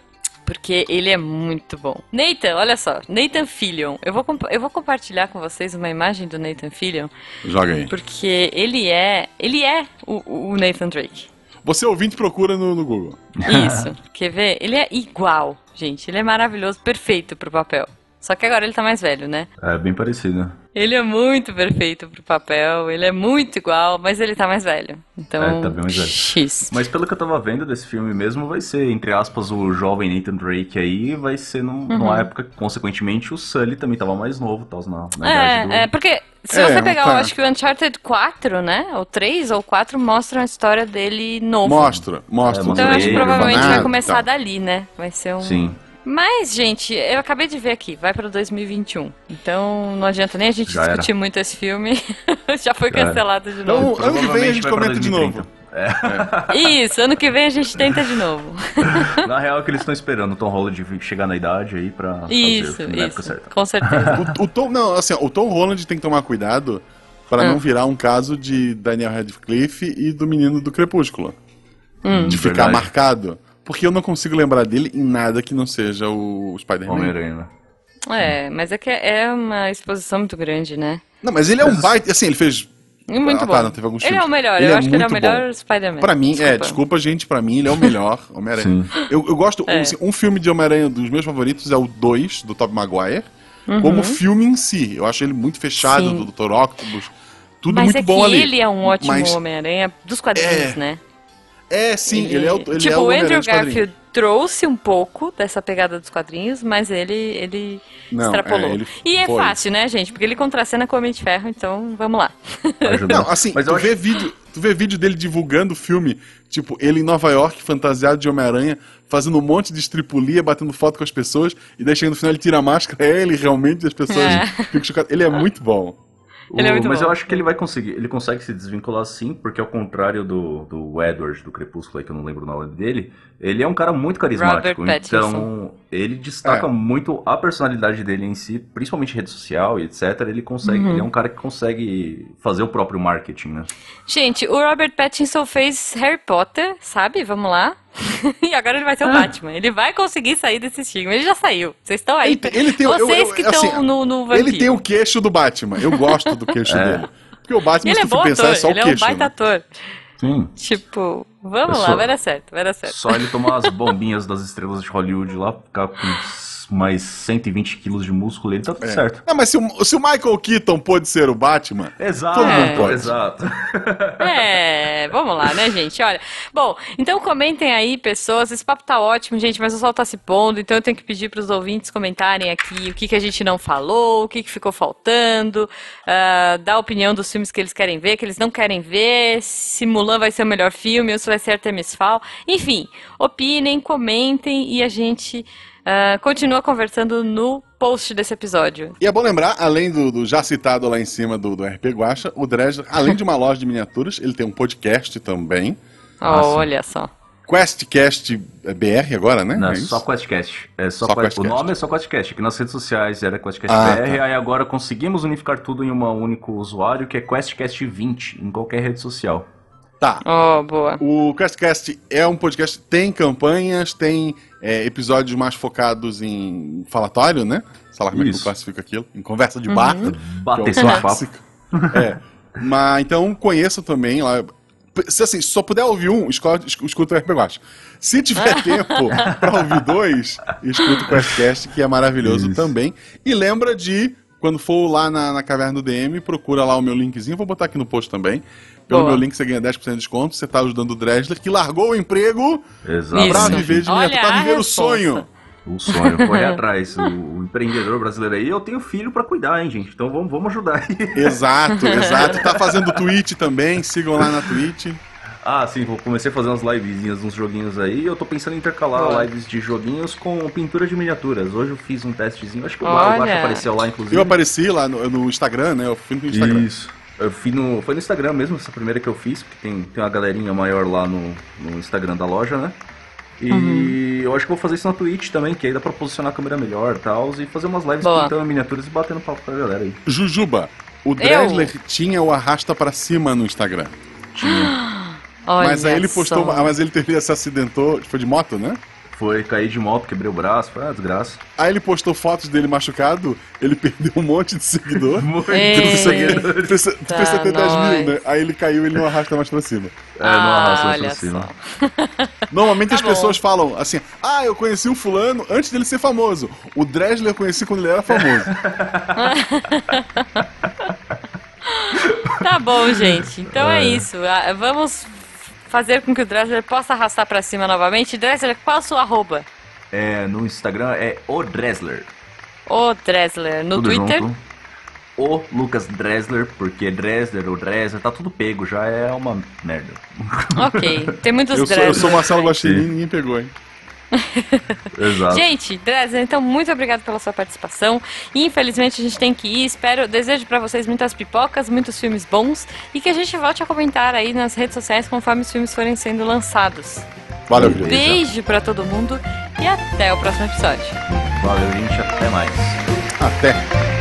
Porque ele é muito bom. Nathan, olha só. Nathan Fillion. Eu vou, eu vou compartilhar com vocês uma imagem do Nathan Fillion. Joga aí. Porque ele é. Ele é o, o Nathan Drake. Você ouvinte procura no, no Google. Isso. *laughs* Quer ver? Ele é igual, gente. Ele é maravilhoso, perfeito pro papel. Só que agora ele tá mais velho, né? É bem parecido. Ele é muito perfeito pro papel, ele é muito igual, mas ele tá mais velho. Então, É, tá bem mais velho. X. Mas pelo que eu tava vendo desse filme mesmo, vai ser, entre aspas, o jovem Nathan Drake aí, vai ser num- Uhum. numa época que, consequentemente, o Sully também tava mais novo, tal, na, na idade do... É, é, porque se É, você pegar, tá. eu acho que o Uncharted 4, né? Ou 3 ou 4 mostram a história dele novo. Mostra, mostra. É, Então eu acho que provavelmente vai orfanato, começar tal. dali, né? Vai ser um. Sim. Mas, gente, eu acabei de ver aqui, vai pra 2021. Então não adianta nem a gente Já era. discutir muito esse filme. *laughs* Já foi Já era. cancelado de Então, novo. ano que vem a gente comenta de 2030. novo. É. Isso, ano que vem a gente tenta de novo. *laughs* Na real é que eles estão esperando o Tom Holland chegar na idade aí pra fazer o Isso, filme na época isso. certa. Com certeza. *laughs* O, o Tom, não, assim, o Tom Holland tem que tomar cuidado pra Ah. não virar um caso de Daniel Radcliffe e do menino do Crepúsculo. Hum. De ficar Verdade. marcado. Porque eu não consigo lembrar dele em nada que não seja o Spider-Man. Homem-Aranha? É, mas é que é uma exposição muito grande, né? Não, mas ele é um baita. Assim, ele fez. Muito Ah, bom. tá, não, teve alguns ele é o melhor, Ele eu é acho que ele é o melhor. Spider-Man. Pra mim, é, desculpa, gente, pra mim ele é o melhor Homem-Aranha. Eu, eu gosto. É. assim, um filme de Homem-Aranha dos meus favoritos é o 2, do Tobey Maguire. Como filme em si. Eu acho ele muito fechado, Uhum. Sim. do Dr. Octopus. Tudo Mas muito é bom que ali. ele é um ótimo Mas- Homem-Aranha dos quadrinhos, É, né? É, sim, ele, é o ele tipo, é o o Andrew. Garfield trouxe um pouco dessa pegada dos quadrinhos, mas ele, ele Não, extrapolou. é, ele e é foi. fácil, né, gente? Porque ele contracena com o Homem de Ferro, então vamos lá. Não, assim, Mas tu, eu vê vídeo, tu vê vídeo dele divulgando o filme, tipo, ele em Nova York, fantasiado de Homem-Aranha, fazendo um monte de estripulia, batendo foto com as pessoas, e daí chega no final ele tira a máscara, é ele realmente, as pessoas É. ficam chocadas. Ele é muito bom. Ele é muito mas bom. eu acho que ele vai conseguir. Ele consegue se desvincular sim, porque ao contrário do, do Edward, do Crepúsculo, aí, que eu não lembro o nome dele, ele é um cara muito carismático. Então, ele destaca É. muito a personalidade dele em si, principalmente rede social e etc. Ele consegue. Uhum. Ele é um cara que consegue fazer o próprio marketing, né? Gente, o Robert Pattinson fez Harry Potter, sabe? Vamos lá. *laughs* e agora ele vai ser o Batman. Ele vai conseguir sair desse estigma. Ele já saiu. Vocês estão aí. Ele tem- ele tem- eu- Vocês eu- que estão assim, no, no vampiro. Ele tem o queixo do Batman. Eu gosto do queixo *laughs* É. dele. Porque o Batman, Ele se é tu for bom pensar, ator. é só o ele é um queixo. baita né? ator. Sim. Tipo, vamos Eu lá, vai dar certo, vai dar certo. Só ele tomar as *laughs* bombinhas das estrelas de Hollywood lá, ficar com mais 120 quilos de músculo, ele tá tudo É. certo. Não, mas se o, se o Michael Keaton pôde ser o Batman, Exato, Todo mundo pode. exato. É, vamos lá, né, gente? Olha, bom, então comentem aí, pessoas. Esse papo tá ótimo, gente, mas o sol tá se pondo, então eu tenho que pedir pros ouvintes comentarem aqui o que, que a gente não falou, o que, que ficou faltando, ah, dar a opinião dos filmes que eles querem ver, que eles não querem ver, se Mulan vai ser o melhor filme ou se vai ser Artemis Fowl. Enfim, opinem, comentem e a gente ah, continua conversando no post desse episódio. E é bom lembrar, além do, do já citado lá em cima do, do RP Guacha, o Dresler, além de uma loja de miniaturas, ele tem um podcast também. Ah, sim. Olha só. QuestCast BR agora, né? Não, É é só QuestCast. É só, Só Quest- QuestCast. O nome é só QuestCast, que nas redes sociais era QuestCast Ah, BR, tá. aí agora conseguimos unificar tudo em um único usuário, que é QuestCast 20, em qualquer rede social. Tá. Oh, boa. O QuestCast é um podcast, tem campanhas, tem é, episódios mais focados em falatório, né? Sei lá como é que eu classifico aquilo. Em conversa de bar. que é Bater o clássico. É. Mas então conheça também lá. Se assim, se só puder ouvir um, escuta, escuta o RP Guacha. Se tiver *laughs* tempo pra ouvir dois, escuta o QuestCast, que é maravilhoso Isso. também. E lembra de, quando for lá na, na caverna do DM, procura lá o meu linkzinho, vou botar aqui no post também. Pelo Boa. meu link você ganha 10% de desconto, você tá ajudando o Dresler, que largou o emprego Exato. pra Isso. viver de Olha miniatura, pra a viver o sonho. O sonho, correr *laughs* atrás. O, o empreendedor brasileiro aí, eu tenho filho pra cuidar, hein, gente? Então vamos, vamos ajudar aí. *laughs* Exato, exato. Tá fazendo Twitch também, sigam lá na Twitch. Ah, sim, vou comecei a fazer umas livezinhas, uns joguinhos aí. Eu tô pensando em intercalar Boa. lives de joguinhos com pintura de miniaturas. Hoje eu fiz um testezinho, acho que o Olha. Guacha apareceu lá, inclusive. Eu apareci lá no, no Instagram, né? Eu fui no Instagram. Isso. Eu fui no, foi no Instagram mesmo, essa primeira que eu fiz, porque tem, tem uma galerinha maior lá no, no Instagram da loja, né? E Uhum. eu acho que vou fazer isso na Twitch também, que aí dá pra posicionar a câmera melhor e tal, e fazer umas lives Boa. pintando miniaturas e batendo papo com a galera aí. Jujuba, o Dresler tinha o arrasta pra cima no Instagram. Tinha. *gasps* Olha mas aí ele postou, só. mas ele teve, se acidentou, foi de moto, né? Foi, caí de moto, quebrei o braço, foi uma desgraça. Aí ele postou fotos dele machucado, ele perdeu um monte de seguidor. *laughs* Muito Ei. seguidor. Tu pensa, tu pensa ter 10 mil, nós. né? Aí ele caiu e ele não arrasta mais pra cima. É, não arrasta mais pra cima. *laughs* Normalmente Tá as bom. pessoas falam assim: Ah, eu conheci o fulano antes dele ser famoso. O Dresler eu conheci quando ele era famoso. *laughs* Tá bom, gente. Então é, É. isso. Ah, Vamos fazer com que o Dressler possa arrastar pra cima novamente. Dressler, qual a sua arroba? É, no Instagram é o Dresler. Ô, Dressler. No tudo Twitter? junto. O Lucas Dresler, porque Dresler ou Dresler, tá tudo pego, já é uma merda. Ok. Tem muitos Eu sou, eu sou. Marcelo Guaxinim e ninguém pegou, hein? *laughs* Exato. Gente, Dresler, então muito obrigado pela sua participação. Infelizmente a gente tem que ir. Espero, desejo pra vocês muitas pipocas, muitos filmes bons e que a gente volte a comentar aí nas redes sociais conforme os filmes forem sendo lançados. Valeu, querido. Beijo pra todo mundo e até o próximo episódio. Valeu, gente, até mais. Até.